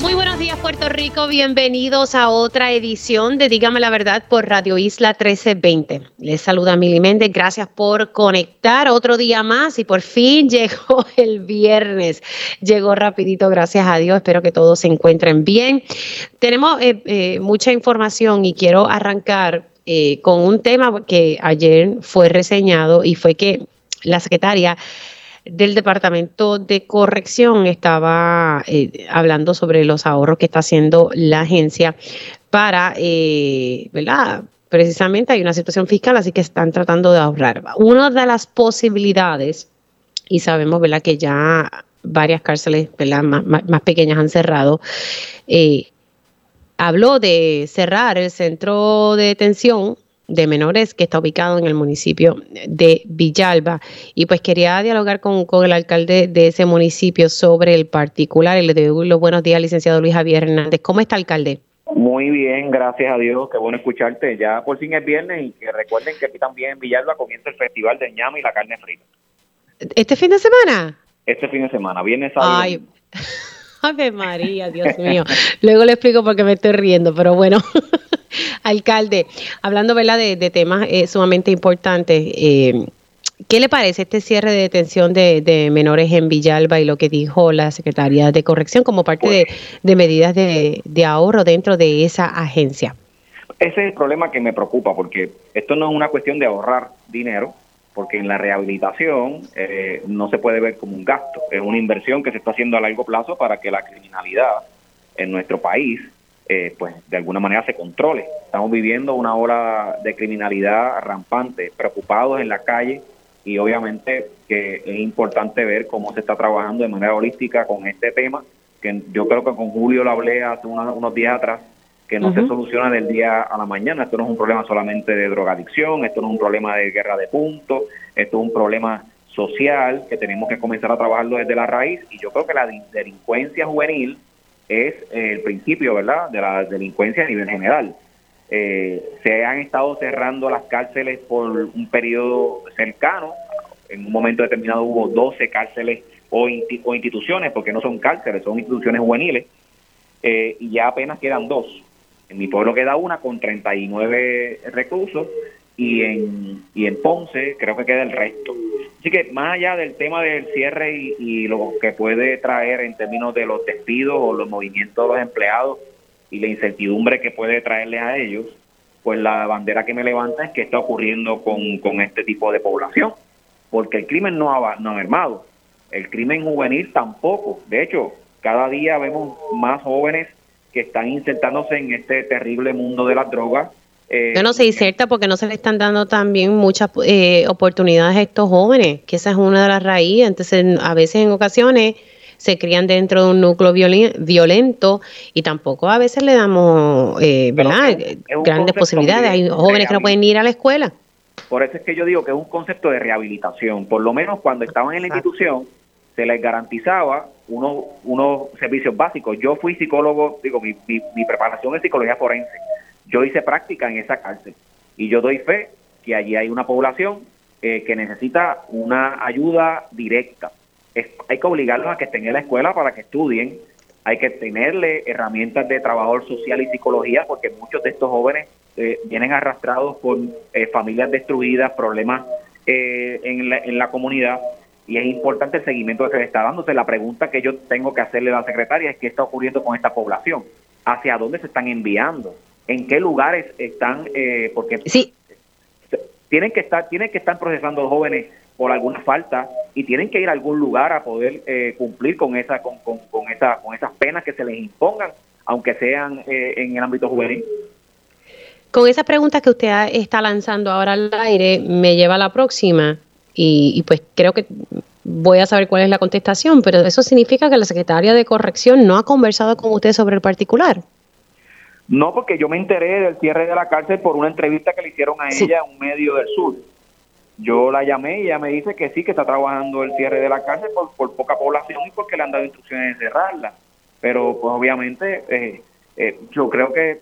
Muy buenos días Puerto Rico, bienvenidos a otra edición de Dígame la Verdad por Radio Isla 1320. Les saluda Mili Méndez, gracias por conectar otro día más y por fin llegó el viernes. Llegó rapidito, gracias a Dios, espero que todos se encuentren bien. Tenemos eh, eh, mucha información y quiero arrancar eh, con un tema que ayer fue reseñado y fue que la secretaria del Departamento de Corrección estaba eh, hablando sobre los ahorros que está haciendo la agencia para, eh, ¿verdad? Precisamente hay una situación fiscal, así que están tratando de ahorrar. Una de las posibilidades, y sabemos, ¿verdad?, que ya varias cárceles ¿verdad? Más, pequeñas han cerrado, eh, habló de cerrar el centro de detención de menores que está ubicado en el municipio de Villalba. Y pues quería dialogar con, el alcalde de ese municipio sobre el particular y le doy los buenos días, licenciado Luis Javier Hernández. ¿Cómo está, alcalde? Muy bien, gracias a Dios, qué bueno escucharte. Ya por fin es viernes y que recuerden que aquí también en Villalba comienza el Festival de ñama y la carne frita. ¿Este fin de semana? Este fin de semana, viernes sábado. Ay. Ave María, Dios mío. Luego le explico por qué me estoy riendo, pero bueno. Alcalde, hablando ¿verdad? De, temas eh, sumamente importantes, eh, ¿qué le parece este cierre de detención de, menores en Villalba y lo que dijo la Secretaría de Corrección como parte de, medidas de, ahorro dentro de esa agencia? Ese es el problema que me preocupa, porque esto no es una cuestión de ahorrar dinero, porque en la rehabilitación eh, no se puede ver como un gasto, es una inversión que se está haciendo a largo plazo para que la criminalidad en nuestro país eh, pues de alguna manera se controle. Estamos viviendo una ola de criminalidad rampante, preocupados en la calle y obviamente que es importante ver cómo se está trabajando de manera holística con este tema, que yo creo que con Julio lo hablé hace unos, días atrás, que no se soluciona del día a la mañana. Esto no es un problema solamente de drogadicción, esto no es un problema de guerra de puntos, esto es un problema social que tenemos que comenzar a trabajarlo desde la raíz y yo creo que la delincuencia juvenil es el principio, ¿verdad?, de la delincuencia a nivel general. Eh, se han estado cerrando las cárceles por un periodo cercano. En un momento determinado hubo 12 cárceles o, instituciones, porque no son cárceles, son instituciones juveniles, eh, y ya apenas quedan dos. En mi pueblo queda una con 39 reclusos y en, y en Ponce creo que queda el resto. Así que más allá del tema del cierre y, lo que puede traer en términos de los despidos o los movimientos de los empleados y la incertidumbre que puede traerles a ellos, pues la bandera que me levanta es que está ocurriendo con, este tipo de población, porque el crimen no ha, no ha mermado, el crimen juvenil tampoco. De hecho, cada día vemos más jóvenes que están insertándose en este terrible mundo de las drogas eh, no sé, cierta porque no se le están dando también muchas eh, oportunidades a estos jóvenes, que esa es una de las raíces. Entonces, a veces en ocasiones se crían dentro de un núcleo violento y tampoco a veces le damos, eh, ¿verdad? Grandes posibilidades. Hay jóvenes que no pueden ir a la escuela. Por eso es que yo digo que es un concepto de rehabilitación. Por lo menos cuando estaban en la institución se les garantizaba unos, unos servicios básicos. Yo fui psicólogo, digo, mi, mi preparación es psicología forense yo hice práctica en esa cárcel y yo doy fe que allí hay una población eh, que necesita una ayuda directa. hay que obligarlos a que estén en la escuela para que estudien, hay que tenerle herramientas de trabajador social y psicología porque muchos de estos jóvenes eh, vienen arrastrados por eh, familias destruidas, problemas en la, en, la, comunidad y es importante el seguimiento que se le está dando. la pregunta que yo tengo que hacerle a la secretaria es qué está ocurriendo con esta población, hacia dónde se están enviando, en qué lugares están, eh, porque sí. tienen que estar, tienen que estar procesando los jóvenes por alguna falta y tienen que ir a algún lugar a poder eh, cumplir con esa, con, con, esa, con esas penas que se les impongan, aunque sean eh, en el ámbito juvenil. Con esa pregunta que usted está lanzando ahora al aire, me lleva a la próxima y, y pues creo que voy a saber cuál es la contestación, pero eso significa que la secretaria de corrección no ha conversado con usted sobre el particular. No, porque yo me enteré del cierre de la cárcel por una entrevista que le hicieron a ella en un medio del sur. Yo la llamé y ella me dice que sí, que está trabajando el cierre de la cárcel por, por poca población y porque le han dado instrucciones de cerrarla. Pero pues obviamente eh, eh, yo creo que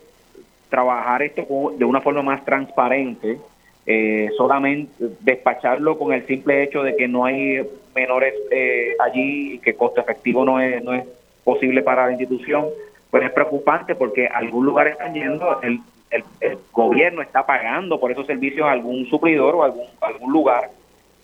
trabajar esto de una forma más transparente, eh, solamente despacharlo con el simple hecho de que no hay menores eh, allí y que costo efectivo no es, no es posible para la institución, pues es preocupante porque algún lugar están yendo, el, el, el, gobierno está pagando por esos servicios a algún suplidor o algún, algún lugar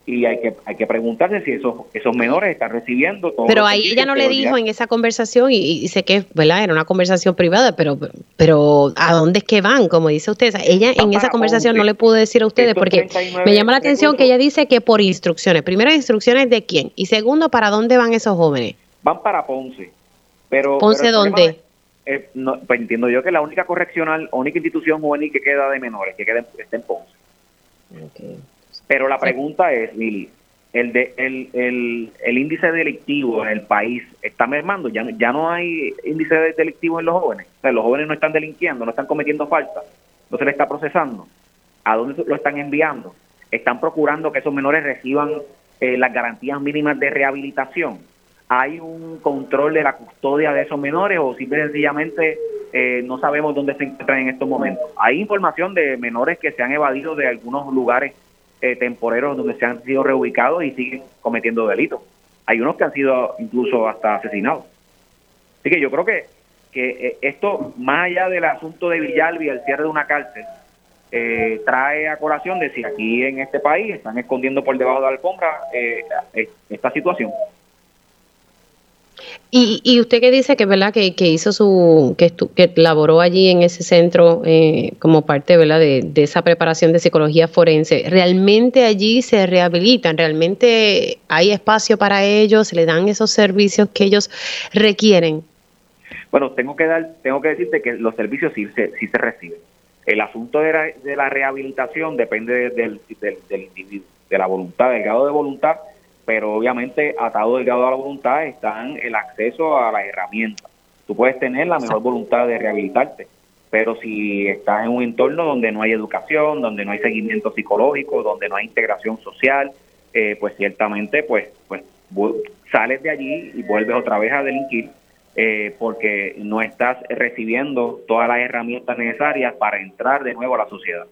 y hay que hay que preguntarse si esos esos menores están recibiendo todo pero ahí ella no le dijo en esa conversación y, sé que verdad era una conversación privada pero pero a dónde es que van como dice usted ella en esa conversación no le pudo decir a ustedes porque me llama la atención que ella dice que por instrucciones. Primero instrucciones de quién y segundo para dónde van esos jóvenes van para Ponce pero Ponce dónde eh, no, pues entiendo yo que la única correccional única institución juvenil que queda de menores que queda está en Ponce. Okay. Pero la pregunta es, Lili, el, de, el, el, el, índice delictivo en el país está mermando, ya, ya no hay índice delictivo en los jóvenes, o sea, los jóvenes no están delinquiendo, no están cometiendo falta, no se les está procesando, ¿a dónde lo están enviando? Están procurando que esos menores reciban eh, las garantías mínimas de rehabilitación. ¿Hay un control de la custodia de esos menores o simple sencillamente eh, no sabemos dónde se encuentran en estos momentos? Hay información de menores que se han evadido de algunos lugares eh, temporeros donde se han sido reubicados y siguen cometiendo delitos. Hay unos que han sido incluso hasta asesinados. Así que yo creo que, que eh, esto, más allá del asunto de Villalbi, el cierre de una cárcel, eh, trae a colación de si aquí en este país están escondiendo por debajo de la alfombra esta situación. Y, y usted que dice que verdad que, que hizo su que, estu, que laboró allí en ese centro eh, como parte verdad de, de, esa preparación de psicología forense. Realmente allí se rehabilitan realmente hay espacio para ellos se le dan esos servicios que ellos requieren bueno tengo que dar tengo que decirte que los servicios sí se sí se reciben. El asunto de la, de la rehabilitación depende del, del, del individuo de la voluntad del grado de voluntad pero obviamente atado del grado a la voluntad están el acceso a las herramientas. Tú puedes tener la mejor voluntad de rehabilitarte, pero si estás en un entorno donde no hay educación, donde no hay seguimiento psicológico, donde no hay integración social, eh, pues ciertamente pues, pues sales de allí y vuelves otra vez a delinquir eh, porque no estás recibiendo todas las herramientas necesarias para entrar de nuevo a la sociedad.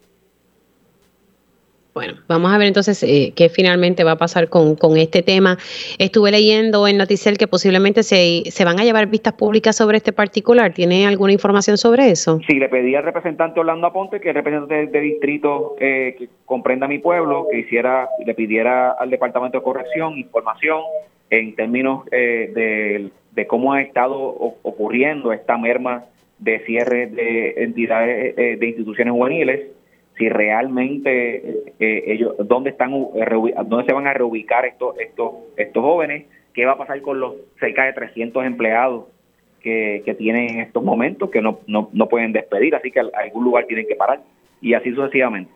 Bueno, vamos a ver entonces eh, qué finalmente va a pasar con, con, este tema. Estuve leyendo en Noticiel que posiblemente se, se van a llevar vistas públicas sobre este particular. ¿Tiene alguna información sobre eso? Sí, le pedí al representante Orlando Aponte, que es representante de, distrito eh, que comprenda mi pueblo, que hiciera, le pidiera al Departamento de Corrección información en términos eh, de, de, cómo ha estado ocurriendo esta merma de cierre de entidades, eh, de instituciones juveniles si realmente eh, ellos dónde están eh, dónde se van a reubicar estos estos estos jóvenes qué va a pasar con los cerca de 300 empleados que, que tienen en estos momentos que no, no, no pueden despedir así que a algún lugar tienen que parar y así sucesivamente.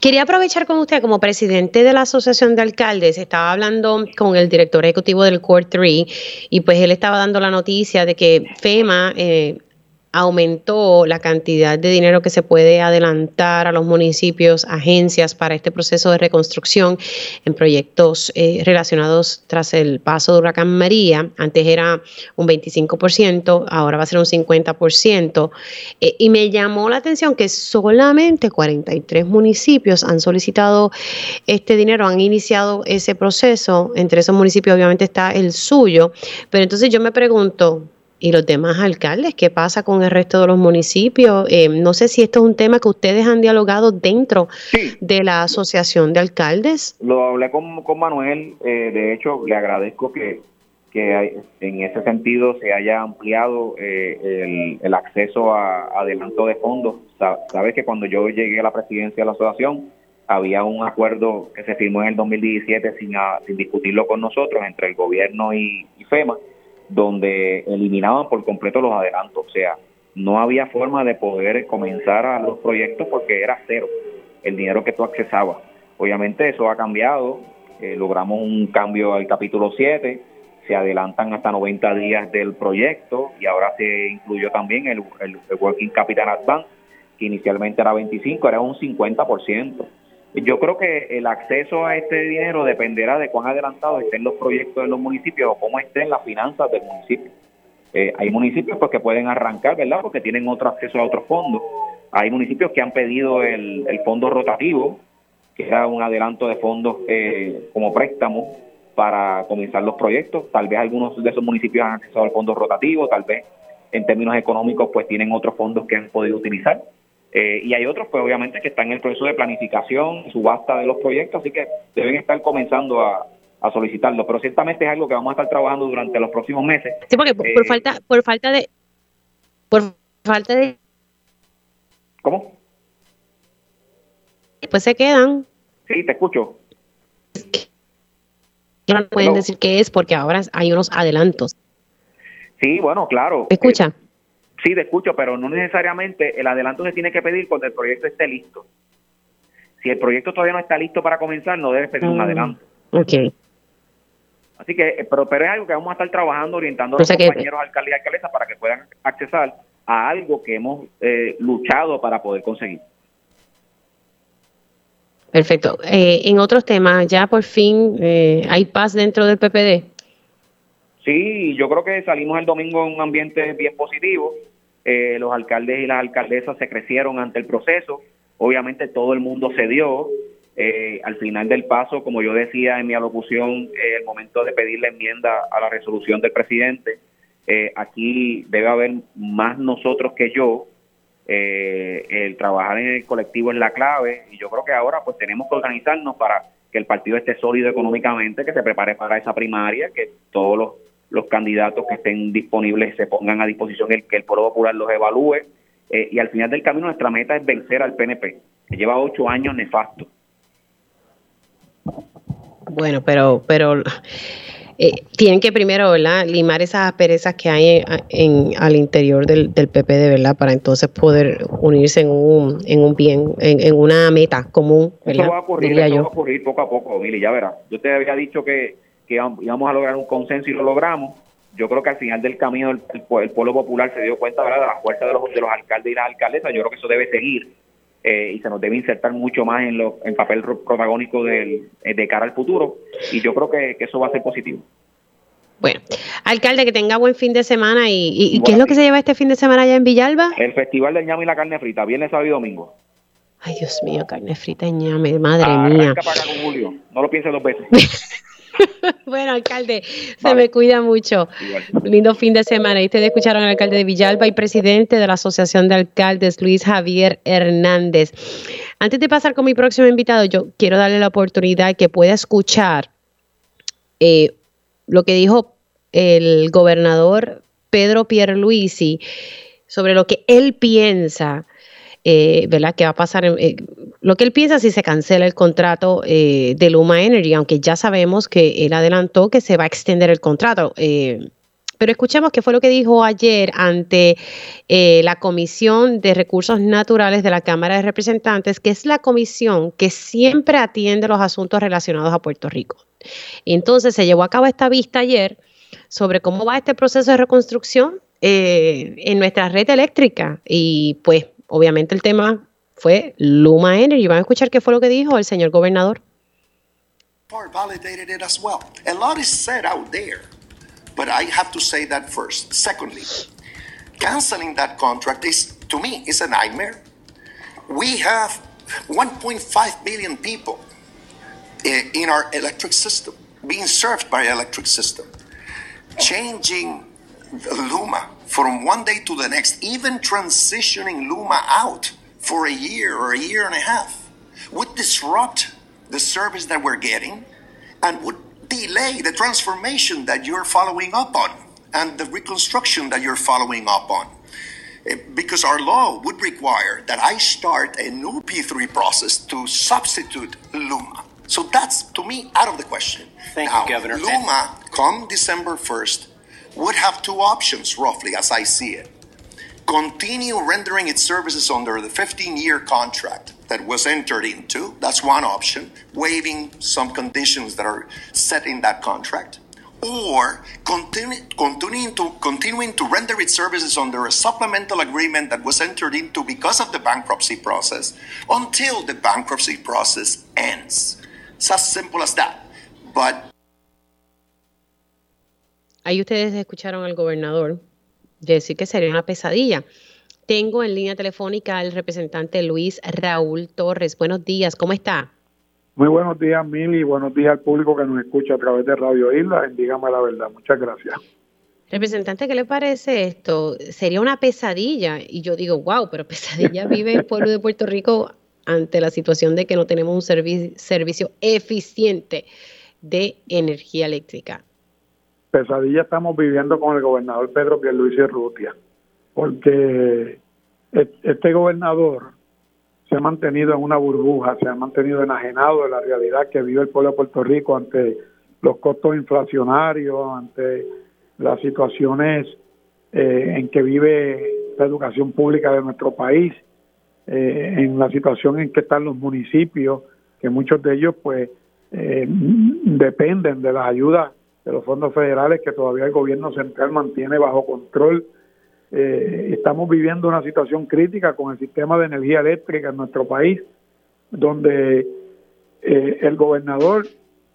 Quería aprovechar con usted como presidente de la Asociación de Alcaldes, estaba hablando con el director ejecutivo del Core 3 y pues él estaba dando la noticia de que FEMA eh, aumentó la cantidad de dinero que se puede adelantar a los municipios, agencias para este proceso de reconstrucción en proyectos eh, relacionados tras el paso de huracán María. Antes era un 25%, ahora va a ser un 50%. Eh, y me llamó la atención que solamente 43 municipios han solicitado este dinero, han iniciado ese proceso. Entre esos municipios obviamente está el suyo. Pero entonces yo me pregunto, y los demás alcaldes, ¿qué pasa con el resto de los municipios? Eh, no sé si esto es un tema que ustedes han dialogado dentro de la asociación de alcaldes. Lo hablé con, con Manuel, eh, de hecho le agradezco que, que en ese sentido se haya ampliado eh, el, acceso a, adelanto de fondos. Sabes que cuando yo llegué a la presidencia de la asociación, había un acuerdo que se firmó en el 2017 sin, sin discutirlo con nosotros entre el gobierno y FEMA donde eliminaban por completo los adelantos, o sea, no había forma de poder comenzar a los proyectos porque era cero el dinero que tú accesabas. Obviamente eso ha cambiado, eh, logramos un cambio al capítulo 7, se adelantan hasta 90 días del proyecto y ahora se incluyó también el, el, Working Capital Advance, que inicialmente era 25, era un 50%. Yo creo que el acceso a este dinero dependerá de cuán adelantados estén los proyectos de los municipios o cómo estén las finanzas del municipio. Eh, hay municipios pues, que pueden arrancar, ¿verdad? Porque tienen otro acceso a otros fondos. Hay municipios que han pedido el, el fondo rotativo, que era un adelanto de fondos eh, como préstamo para comenzar los proyectos. Tal vez algunos de esos municipios han accesado al fondo rotativo, tal vez en términos económicos pues tienen otros fondos que han podido utilizar. Eh, y hay otros, pues obviamente, que están en el proceso de planificación, subasta de los proyectos, así que deben estar comenzando a, solicitarlo. Pero ciertamente es algo que vamos a estar trabajando durante los próximos meses. Sí, porque por, eh, falta, por falta de, por falta de, ¿cómo? Pues se quedan. Sí, te escucho. No pueden decir qué es porque ahora hay unos adelantos. Sí, bueno, claro. escucha? Sí, te escucho, pero no necesariamente el adelanto se tiene que pedir cuando el proyecto esté listo. Si el proyecto todavía no está listo para comenzar, no debe pedir un ah, adelanto. Ok. Así que, eh, pero, pero es algo que vamos a estar trabajando, orientando a los compañeros alcaldes y alcaldesas para que puedan accesar a algo que hemos eh, luchado para poder conseguir. Perfecto. Eh, en otros temas, ya por fin hay paz dentro del PPD. Sí, yo creo que salimos el domingo en un ambiente bien positivo. Eh, los alcaldes y las alcaldesas se crecieron ante el proceso. Obviamente todo el mundo se dio. Eh, al final del paso, como yo decía en mi alocución, eh, el momento de pedir la enmienda a la resolución del presidente, aquí debe haber más nosotros que yo. el trabajar en el colectivo es la clave y yo creo que ahora pues tenemos que organizarnos para que el partido esté sólido económicamente, que se prepare para esa primaria, que todos los los candidatos que estén disponibles se pongan a disposición, el, que el Pueblo Popular los evalúe. Eh, y al final del camino nuestra meta es vencer al PNP, que lleva ocho años nefasto. Bueno, pero, pero eh, tienen que primero, ¿verdad? Limar esas asperezas que hay en, al interior del, del PPD, ¿verdad? Para entonces poder unirse en un, en un bien, en, una meta común, ¿verdad? Eso va a ocurrir, eso va a ocurrir poco a poco, Mili, ya verás. Yo te había dicho que que íbamos a lograr un consenso y lo logramos. Yo creo que al final del camino el, pueblo popular se dio cuenta de la fuerza de los, de los alcaldes y las alcaldesas. Yo creo que eso debe seguir eh, y se nos debe insertar mucho más en lo, en papel protagónico del, eh, de cara al futuro. Y yo creo que, eso va a ser positivo. Bueno, alcalde, que tenga buen fin de semana. ¿Y, qué es lo que se lleva este fin de semana allá en Villalba? El Festival del Ñame y la Carne Frita, viernes, sábado y domingo. Ay, Dios mío, carne frita ñame, madre mía. Para con Julio, no lo pienses dos veces. bueno, alcalde, se me cuida mucho. Lindo fin de semana. Y ustedes escucharon al alcalde de Villalba y presidente de la Asociación de Alcaldes, Luis Javier Hernández. Antes de pasar con mi próximo invitado, yo quiero darle la oportunidad que pueda escuchar eh, lo que dijo el gobernador Pedro Pierluisi sobre lo que él piensa eh, ¿verdad? ¿Qué va a pasar? Eh, lo que él piensa si se cancela el contrato eh, de Luma Energy, aunque ya sabemos que él adelantó que se va a extender el contrato. Eh, pero escuchemos qué fue lo que dijo ayer ante la Comisión de Recursos Naturales de la Cámara de Representantes, que es la comisión que siempre atiende los asuntos relacionados a Puerto Rico. Entonces se llevó a cabo esta vista ayer sobre cómo va este proceso de reconstrucción en nuestra red eléctrica y pues obviamente el tema fue Luma Energy. Van a escuchar qué fue lo que dijo el señor gobernador. Validated it as well. A lot is said out there, but I have to say that first. Secondly, canceling that contract is, to me, is a nightmare. We have 1.5 billion people in our electric system being served by electric system. Changing Luma from one day to the next, even transitioning Luma out for a year or a year and a half, would disrupt the service that we're getting and would delay the transformation that you're following up on and the reconstruction that you're following up on. Eh, because our law would require that I start a new P3 process to substitute Luma. So that's, to me, out of the question. Thank now, you, Governor. Luma, come December 1st, would have two options, roughly, as I see it. Continue rendering its services under the 15 year contract that was entered into. That's one option, waiving some conditions that are set in that contract. or continue, continuing, to, continuing to render its services under a supplemental agreement that was entered into because of the bankruptcy process until the bankruptcy process ends. It's as simple as that. But Ahí ustedes escucharon al gobernador decir que sería una pesadilla. Tengo en línea telefónica al representante Luis Raúl Torres. Buenos días, ¿cómo está? Muy buenos días, Mili, y buenos días al público que nos escucha a través de Radio Isla. Dígame la verdad. Muchas gracias. Representante, ¿qué le parece esto? Sería una pesadilla. Y yo digo, wow, pero pesadilla vive el pueblo de Puerto Rico ante la situación de que no tenemos un servicio eficiente de energía eléctrica. Pesadilla estamos viviendo con el gobernador Pedro Pierluisi Rutia porque este gobernador se ha mantenido en una burbuja, se ha mantenido enajenado de la realidad que vive el pueblo de Puerto Rico ante los costos inflacionarios, ante las situaciones eh, en que vive la educación pública de nuestro país, eh, en la situación en que están los municipios, que muchos de ellos pues eh, dependen de las ayudas de los fondos federales que todavía el gobierno central mantiene bajo control. Eh, estamos viviendo una situación crítica con el sistema de energía eléctrica en nuestro país, donde eh, el gobernador,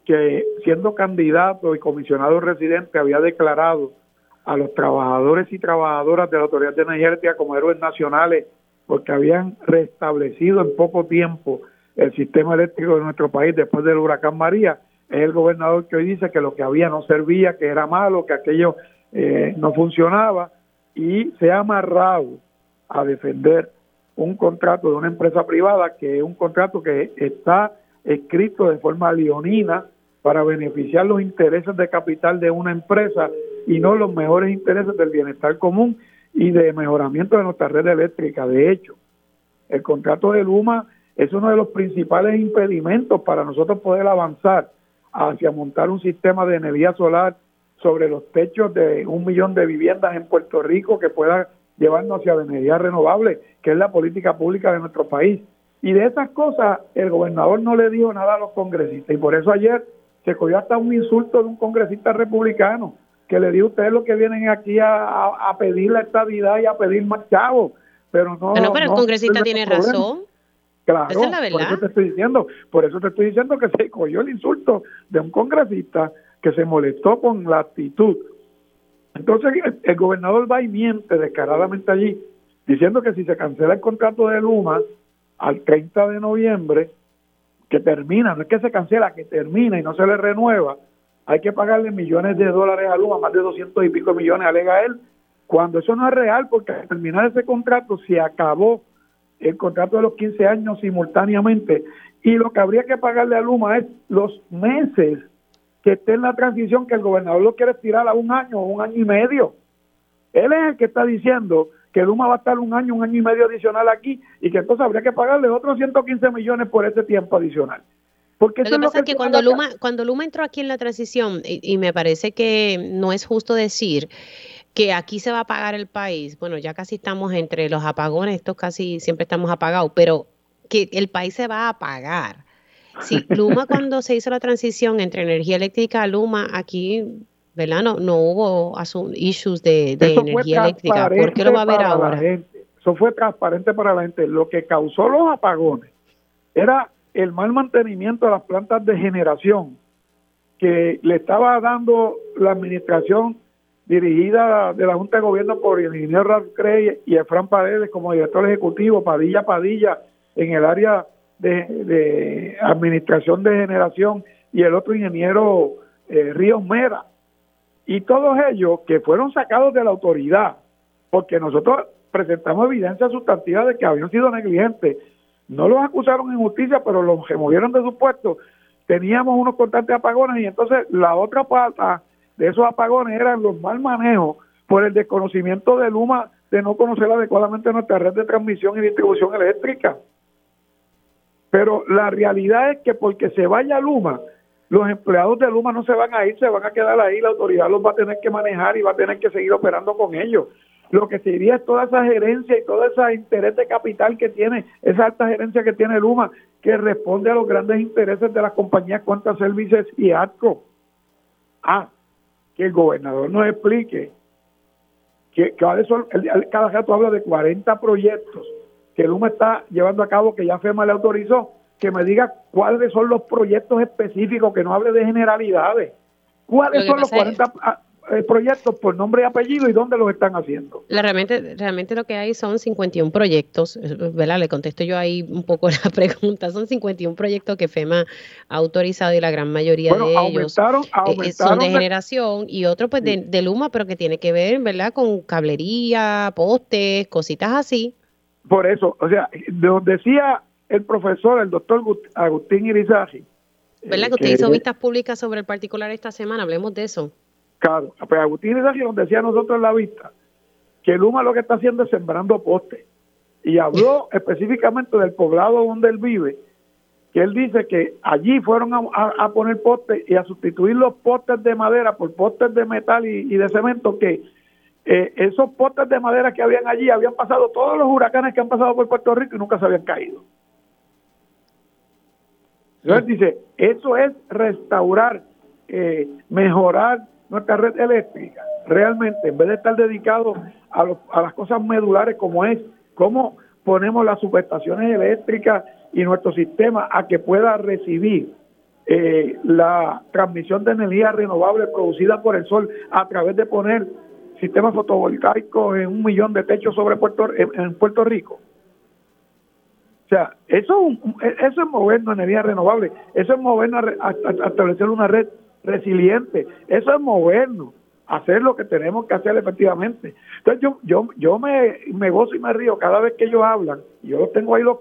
que siendo candidato y comisionado residente, había declarado a los trabajadores y trabajadoras de la Autoridad de Energía como héroes nacionales, porque habían restablecido en poco tiempo el sistema eléctrico de nuestro país después del huracán María, es el gobernador que hoy dice que lo que había no servía, que era malo, que aquello eh, no funcionaba y se ha amarrado a defender un contrato de una empresa privada que es un contrato que está escrito de forma leonina para beneficiar los intereses de capital de una empresa y no los mejores intereses del bienestar común y de mejoramiento de nuestra red eléctrica. De hecho, el contrato de Luma es uno de los principales impedimentos para nosotros poder avanzar hacia montar un sistema de energía solar sobre los techos de un millón de viviendas en Puerto Rico que pueda llevarnos hacia la energía renovable, que es la política pública de nuestro país. Y de esas cosas el gobernador no le dijo nada a los congresistas y por eso ayer se cogió hasta un insulto de un congresista republicano que le dijo ustedes lo que vienen aquí a, pedir la estabilidad y a pedir más chavos, pero no. No, pero el congresista tiene razón. Claro, por eso te estoy diciendo, por eso te estoy diciendo que se cogió el insulto de un congresista que se molestó con la actitud. Entonces el, gobernador va y miente descaradamente allí, diciendo que si se cancela el contrato de Luma al 30 de noviembre, que termina, no es que se cancela, que termina y no se le renueva, hay que pagarle millones de dólares a Luma, más de 200 y pico millones, alega él, cuando eso no es real, porque al terminar ese contrato se acabó el contrato de los 15 años simultáneamente y lo que habría que pagarle a Luma es los meses que esté en la transición que el gobernador lo quiere tirar a un año o un año y medio. Él es el que está diciendo que Luma va a estar un año, un año y medio adicional aquí y que entonces habría que pagarle otros 115 millones por ese tiempo adicional. Porque lo que pasa es que, cuando Luma, cuando Luma entró aquí en la transición, y, me parece que no es justo decir que aquí se va a pagar el país, bueno, ya casi estamos entre los apagones, estos casi siempre estamos apagados, pero que el país se va a pagar. Sí, Luma cuando se hizo la transición entre energía eléctrica a Luma, aquí, ¿verdad? No, no hubo issues de, energía eléctrica. ¿Por qué lo va a haber ahora? Eso fue transparente para la gente. Lo que causó los apagones era el mal mantenimiento de las plantas de generación que le estaba dando la administración dirigida de la Junta de Gobierno por el ingeniero Ralph Cray y Efran Paredes como director ejecutivo, Padilla Padilla, en el área de, administración de generación y el otro ingeniero eh, Ríos Mera. Y todos ellos que fueron sacados de la autoridad, porque nosotros presentamos evidencia sustantiva de que habían sido negligentes. No los acusaron en justicia, pero los removieron de su puesto. Teníamos unos constantes apagones y entonces la otra parte de esos apagones eran los mal manejos por el desconocimiento de Luma de no conocer adecuadamente nuestra red de transmisión y distribución eléctrica. Pero la realidad es que porque se vaya Luma, los empleados de Luma no se van a ir, se van a quedar ahí, la autoridad los va a tener que manejar y va a tener que seguir operando con ellos. Lo que se iría es toda esa gerencia y todo ese interés de capital que tiene, esa alta gerencia que tiene Luma, que responde a los grandes intereses de las compañías Cuantas Services y ATCO. Ah, que el gobernador nos explique que, cada, cada rato habla de 40 proyectos que Luma está llevando a cabo, que ya FEMA le autorizó, que me diga cuáles son los proyectos específicos, que no hable de generalidades. ¿Cuáles son los 40 eh, proyectos por nombre y apellido y dónde los están haciendo. realmente, realmente lo que hay son 51 proyectos, eh, ¿verdad? Le contesto yo ahí un poco la pregunta. Son 51 proyectos que FEMA ha autorizado y la gran mayoría de ellos eh, son de generación y otros pues de, Luma, pero que tiene que ver, ¿verdad? Con cablería, postes, cositas así. Por eso, o sea, nos decía el profesor, el doctor Agustín Irizarry. ¿Verdad que usted hizo vistas públicas sobre el particular esta semana? Hablemos de eso. Claro, pues Agustín nos decía a nosotros en la vista que Luma lo que está haciendo es sembrando postes. Y habló específicamente del poblado donde él vive, que él dice que allí fueron a, poner postes y a sustituir los postes de madera por postes de metal y, de cemento, que eh, esos postes de madera que habían allí habían pasado todos los huracanes que han pasado por Puerto Rico y nunca se habían caído. Entonces dice, eso es restaurar, eh, mejorar nuestra red eléctrica, realmente, en vez de estar dedicado a, a las cosas medulares como es, cómo ponemos las subestaciones eléctricas y nuestro sistema a que pueda recibir eh, la transmisión de energía renovable producida por el sol a través de poner sistemas fotovoltaicos en un millón de techos sobre Puerto en, Puerto Rico. O sea, eso, eso es movernos energía renovable, eso es movernos a establecer una red resiliente. Eso es movernos, hacer lo que tenemos que hacer efectivamente. Entonces yo yo yo me, me gozo y me río cada vez que ellos hablan. Yo tengo ahí los,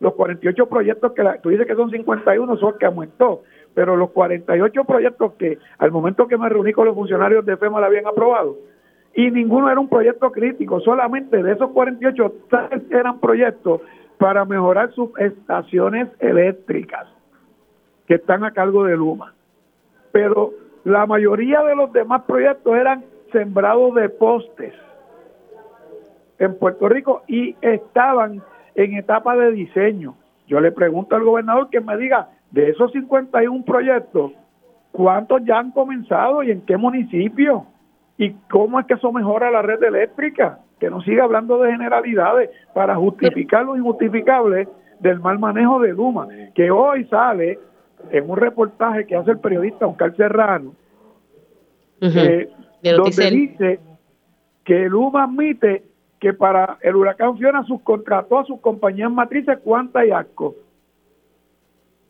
los 48 proyectos que tú dices que son 51, son que aumentó, pero los 48 proyectos que al momento que me reuní con los funcionarios de FEMA la habían aprobado, y ninguno era un proyecto crítico, solamente de esos 48 eran proyectos para mejorar sus estaciones eléctricas que están a cargo de Luma pero la mayoría de los demás proyectos eran sembrados de postes en Puerto Rico y estaban en etapa de diseño. Yo le pregunto al gobernador que me diga, de esos 51 proyectos, ¿cuántos ya han comenzado y en qué municipio? ¿Y cómo es que eso mejora la red eléctrica? Que no siga hablando de generalidades para justificar lo injustificable del mal manejo de Luma, que hoy sale en un reportaje que hace el periodista Oscar Serrano, donde dice que Luma admite que para el huracán Fiona subcontrató a sus compañías matrices Cuanta y Asco.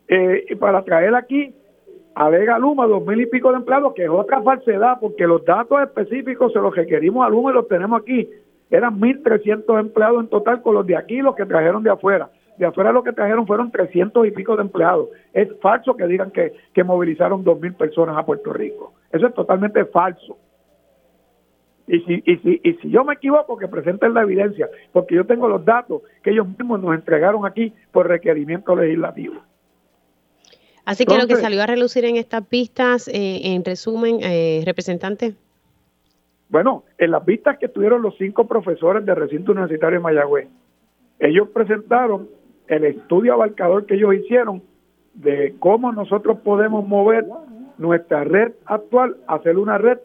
Eh, para traer aquí a Vega Luma dos mil y pico de empleados, que es otra falsedad, porque los datos específicos se los requerimos a Luma y los tenemos aquí. Eran 1.300 empleados en total con los de aquí y los que trajeron de afuera de afuera lo que trajeron fueron 300 y pico de empleados. Es falso que digan que, que movilizaron 2.000 personas a Puerto Rico. Eso es totalmente falso. Y si, y, si, y si yo me equivoco, que presenten la evidencia, porque yo tengo los datos que ellos mismos nos entregaron aquí por requerimiento legislativo. Así que lo que salió a relucir en estas pistas, eh, en resumen, eh, representante. Bueno, en las vistas que tuvieron los cinco profesores del recinto universitario de Mayagüez, ellos presentaron el estudio abarcador que ellos hicieron de cómo nosotros podemos mover nuestra red actual, hacer una red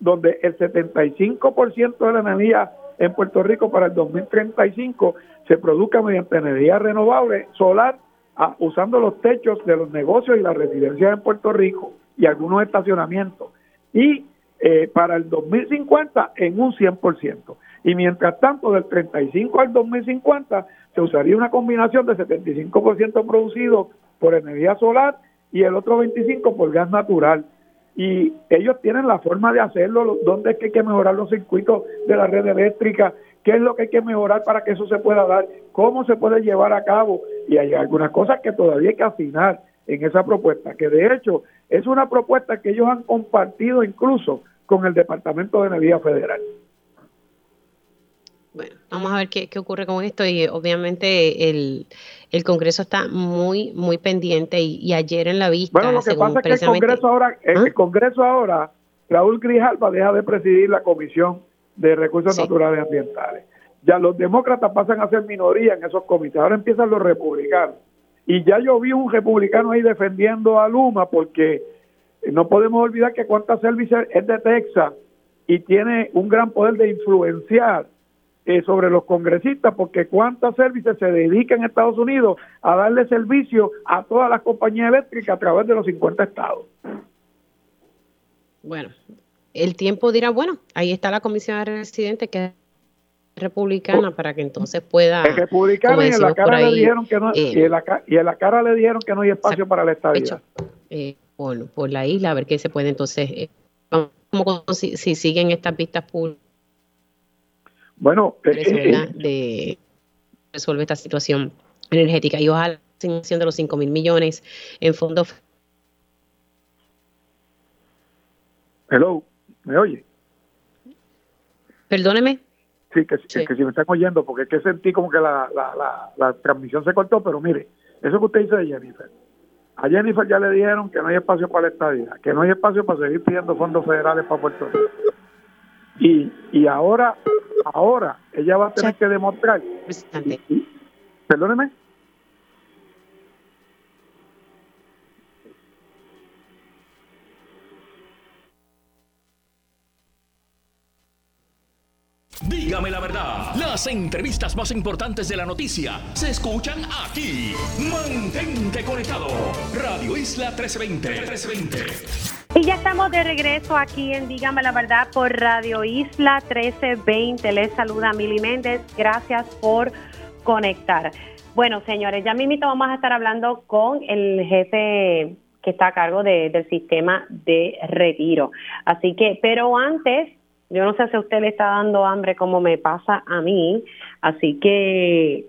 donde el 75% de la energía en Puerto Rico para el 2035 se produzca mediante energía renovable solar usando los techos de los negocios y las residencias en Puerto Rico y algunos estacionamientos. Y eh, para el 2050 en un 100%. Y mientras tanto, del 35 al 2050 se usaría una combinación de 75% producido por energía solar y el otro 25% por gas natural. Y ellos tienen la forma de hacerlo, dónde es que hay que mejorar los circuitos de la red eléctrica, qué es lo que hay que mejorar para que eso se pueda dar, cómo se puede llevar a cabo. Y hay algunas cosas que todavía hay que afinar en esa propuesta, que de hecho es una propuesta que ellos han compartido incluso con el Departamento de Energía Federal. Vamos a ver qué, ocurre con esto y obviamente el, Congreso está muy, muy pendiente y, ayer en la vista... Bueno, lo que pasa es que el Congreso ahora, el ¿Ah? Congreso ahora, Raúl Grijalva deja de presidir la Comisión de Recursos Naturales y Ambientales. Ya los demócratas pasan a ser minoría en esos comités, ahora empiezan los republicanos. Y ya yo vi un republicano ahí defendiendo a Luma porque no podemos olvidar que Cuanta Services es de Texas y tiene un gran poder de influenciar eh, sobre los congresistas porque Cuanta Services se dedica en Estados Unidos a darle servicio a todas las compañías eléctricas a través de los 50 estados. Bueno, el tiempo dirá, bueno, ahí está la comisión de residentes que es republicana para que entonces pueda... Es republicana y en la cara le dijeron que no, y, en la, cara le dijeron que no hay espacio para la estadía. Eh, bueno, por la isla, a ver qué se puede entonces, eh, como si, siguen estas vistas públicas. Bueno, eh, de resolver esta situación energética y ojalá la asignación de los 5 mil millones en fondos. Hello, ¿me oye? Perdóneme. Sí, que, sí. que si me están oyendo, porque es que sentí como que la, la, la, la transmisión se cortó, pero mire, eso que usted dice de Jennifer, a Jennifer ya le dijeron que no hay espacio para la estadía, que no hay espacio para seguir pidiendo fondos federales para Puerto Rico. Y, y ahora, ahora, ella va a tener que demostrar. Perdóneme. Dígame la verdad, las entrevistas más importantes de la noticia se escuchan aquí. Mantente conectado. Radio Isla 1320. 1320. Y ya estamos de regreso aquí en Dígame la verdad por Radio Isla 1320. Les saluda Mili Méndez. Gracias por conectar. Bueno, señores, ya mismito vamos a estar hablando con el jefe que está a cargo del sistema de retiro. Así que, pero antes yo no sé si a usted le está dando hambre como me pasa a mí, así que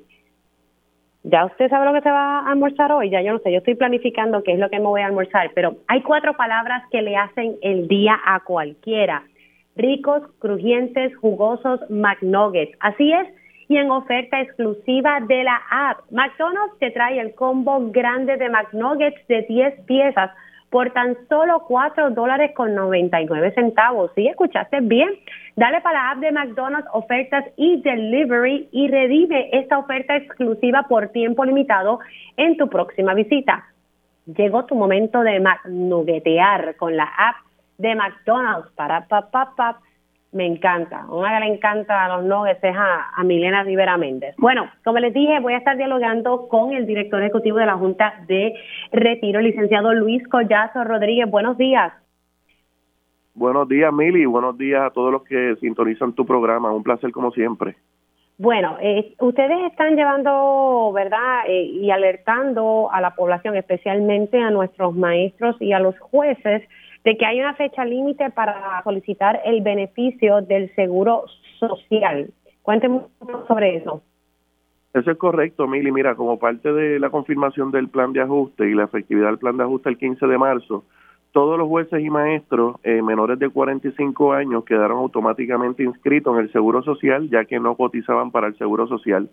ya usted sabe lo que se va a almorzar hoy, ya yo no sé, yo estoy planificando qué es lo que me voy a almorzar, pero hay cuatro palabras que le hacen el día a cualquiera. Ricos, crujientes, jugosos McNuggets. Así es, y en oferta exclusiva de la app. McDonald's te trae el combo grande de McNuggets de 10 piezas por tan solo 4 dólares con 99 centavos. ¿Sí? ¿Escuchaste bien? Dale para la app de McDonald's ofertas y delivery y redime esta oferta exclusiva por tiempo limitado en tu próxima visita. Llegó tu momento de McNugetear con la app de McDonald's para pa, pa, pa, me encanta. Una que le encanta a los nuggets es a, Milena Rivera Méndez. Bueno, como les dije, voy a estar dialogando con el director ejecutivo de la Junta de Retiro, licenciado Luis Collazo Rodríguez. Buenos días. Buenos días, Mili. Buenos días a todos los que sintonizan tu programa. Un placer como siempre. Bueno, eh, ustedes están llevando, ¿verdad? Eh, y alertando a la población, especialmente a nuestros maestros y a los jueces, de que hay una fecha límite para solicitar el beneficio del seguro social. Cuénteme un poco sobre eso. Eso es correcto, Mili. Mira, como parte de la confirmación del plan de ajuste y la efectividad del plan de ajuste el 15 de marzo, todos los jueces y maestros eh, menores de 45 años quedaron automáticamente inscritos en el Seguro Social, ya que no cotizaban para el Seguro Social.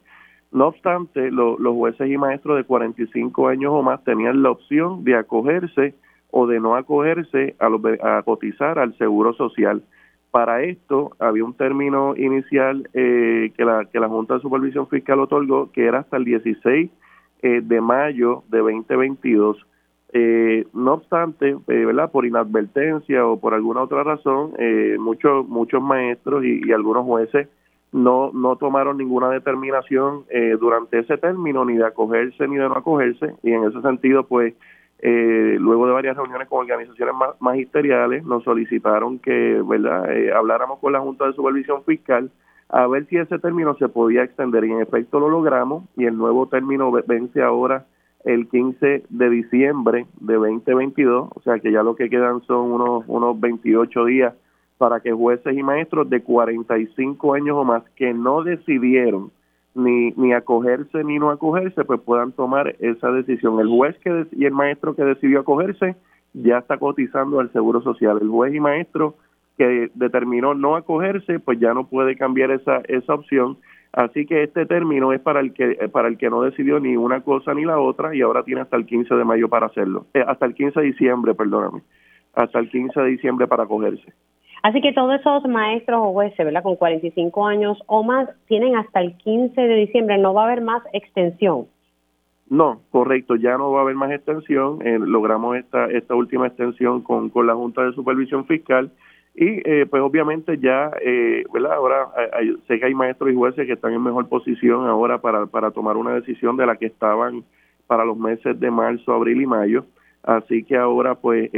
No obstante, los jueces y maestros de 45 años o más tenían la opción de acogerse o de no acogerse a, a cotizar al seguro social. Para esto había un término inicial eh, que, la, que la Junta de Supervisión Fiscal otorgó, que era hasta el 16 eh, de mayo de 2022. Eh, no obstante, ¿verdad? por inadvertencia o por alguna otra razón, muchos muchos maestros y, algunos jueces no, no tomaron ninguna determinación durante ese término, ni de acogerse ni de no acogerse, y en ese sentido, pues eh, luego de varias reuniones con organizaciones magisteriales, nos solicitaron que verdad eh, habláramos con la Junta de Supervisión Fiscal a ver si ese término se podía extender. Y en efecto lo logramos y el nuevo término vence ahora el 15 de diciembre de 2022, o sea que ya lo que quedan son unos, unos 28 días para que jueces y maestros de 45 años o más que no decidieron ni, ni acogerse ni no acogerse, pues puedan tomar esa decisión. El juez que y el maestro que decidió acogerse ya está cotizando al Seguro Social. El juez y maestro que determinó no acogerse, pues ya no puede cambiar esa, esa opción. Así que este término es para el que para el que no decidió ni una cosa ni la otra y ahora tiene hasta el 15 de mayo para hacerlo. Eh, hasta el 15 de diciembre, perdóname. Hasta el 15 de diciembre para acogerse. Así que todos esos maestros o jueces, ¿verdad? Con 45 años o más, tienen hasta el 15 de diciembre, no va a haber más extensión. No, correcto, ya no va a haber más extensión. Eh, logramos esta, esta última extensión con, con la Junta de Supervisión Fiscal y eh, pues obviamente ya, eh, ¿verdad? Ahora sé que hay maestros y jueces que están en mejor posición ahora para, para tomar una decisión de la que estaban para los meses de marzo, abril y mayo. Así que ahora pues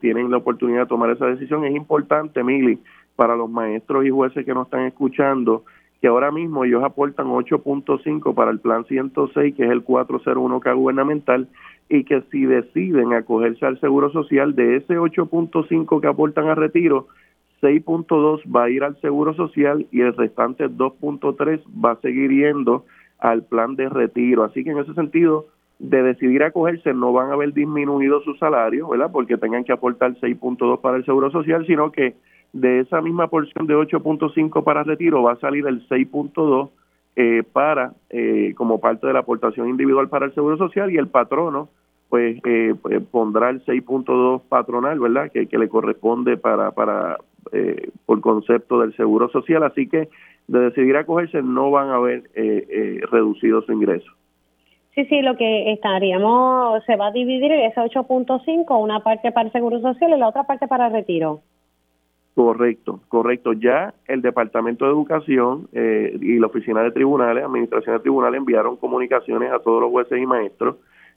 tienen la oportunidad de tomar esa decisión. Es importante, Mili, para los maestros y jueces que nos están escuchando, que ahora mismo ellos aportan 8.5 para el plan 106, que es el 401K gubernamental, y que si deciden acogerse al Seguro Social, de ese 8.5 que aportan a retiro, 6.2 va a ir al Seguro Social y el restante 2.3 va a seguir yendo al plan de retiro. Así que en ese sentido, de decidir acogerse, no van a haber disminuido su salario, ¿verdad? Porque tengan que aportar 6.2 para el Seguro Social, sino que de esa misma porción de 8.5 para retiro va a salir el 6.2 eh, para eh, como parte de la aportación individual para el seguro social y el patrono pues, eh, pues pondrá el 6.2 patronal verdad que, que le corresponde para para eh, por concepto del seguro social. Así que de decidir acogerse no van a haber reducido su ingreso Sí, sí, lo que estaríamos, se va a dividir ese 8.5, una parte para el Seguro Social y la otra parte para el retiro. Correcto, correcto. Ya el Departamento de Educación eh, y la Oficina de Tribunales, Administración de Tribunales, enviaron comunicaciones a todos los jueces y maestros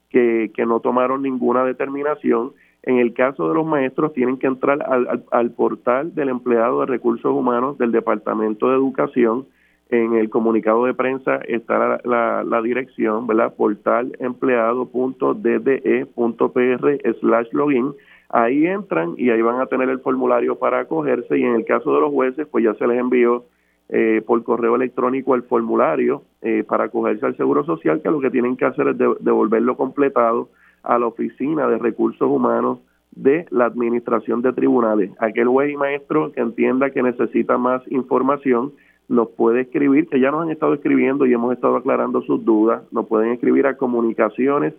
que, que no tomaron ninguna determinación. En el caso de los maestros, tienen que entrar al, al, portal del empleado de recursos humanos del Departamento de Educación. En el comunicado de prensa está la, la, la dirección, ¿verdad? Portal empleado.dde.pr slash login Ahí entran y ahí van a tener el formulario para acogerse y en el caso de los jueces, pues ya se les envió eh, por correo electrónico el formulario eh, para acogerse al Seguro Social, que lo que tienen que hacer es devolverlo completado a la Oficina de Recursos Humanos de la Administración de Tribunales. Aquel juez y maestro que entienda que necesita más información, nos puede escribir, que ya nos han estado escribiendo y hemos estado aclarando sus dudas, nos pueden escribir a comunicaciones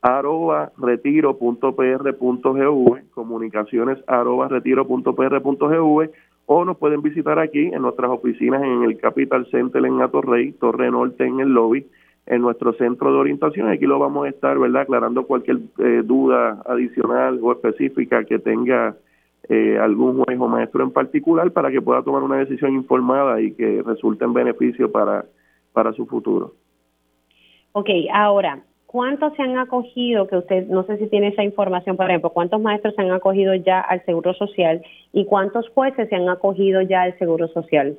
arroba retiro.pr.gv, comunicaciones arroba retiro.pr.gv o nos pueden visitar aquí en nuestras oficinas en el Capital Center en Atorrey, Torre Norte en el lobby, en nuestro centro de orientación. Aquí lo vamos a estar, ¿verdad?, aclarando cualquier eh, duda adicional o específica que tenga eh, algún juez o maestro en particular para que pueda tomar una decisión informada y que resulte en beneficio para, para su futuro. Ok, ahora, ¿cuántos se han acogido, que usted no sé si tiene esa información, por ejemplo, cuántos maestros se han acogido ya al Seguro Social y cuántos jueces se han acogido ya al Seguro Social?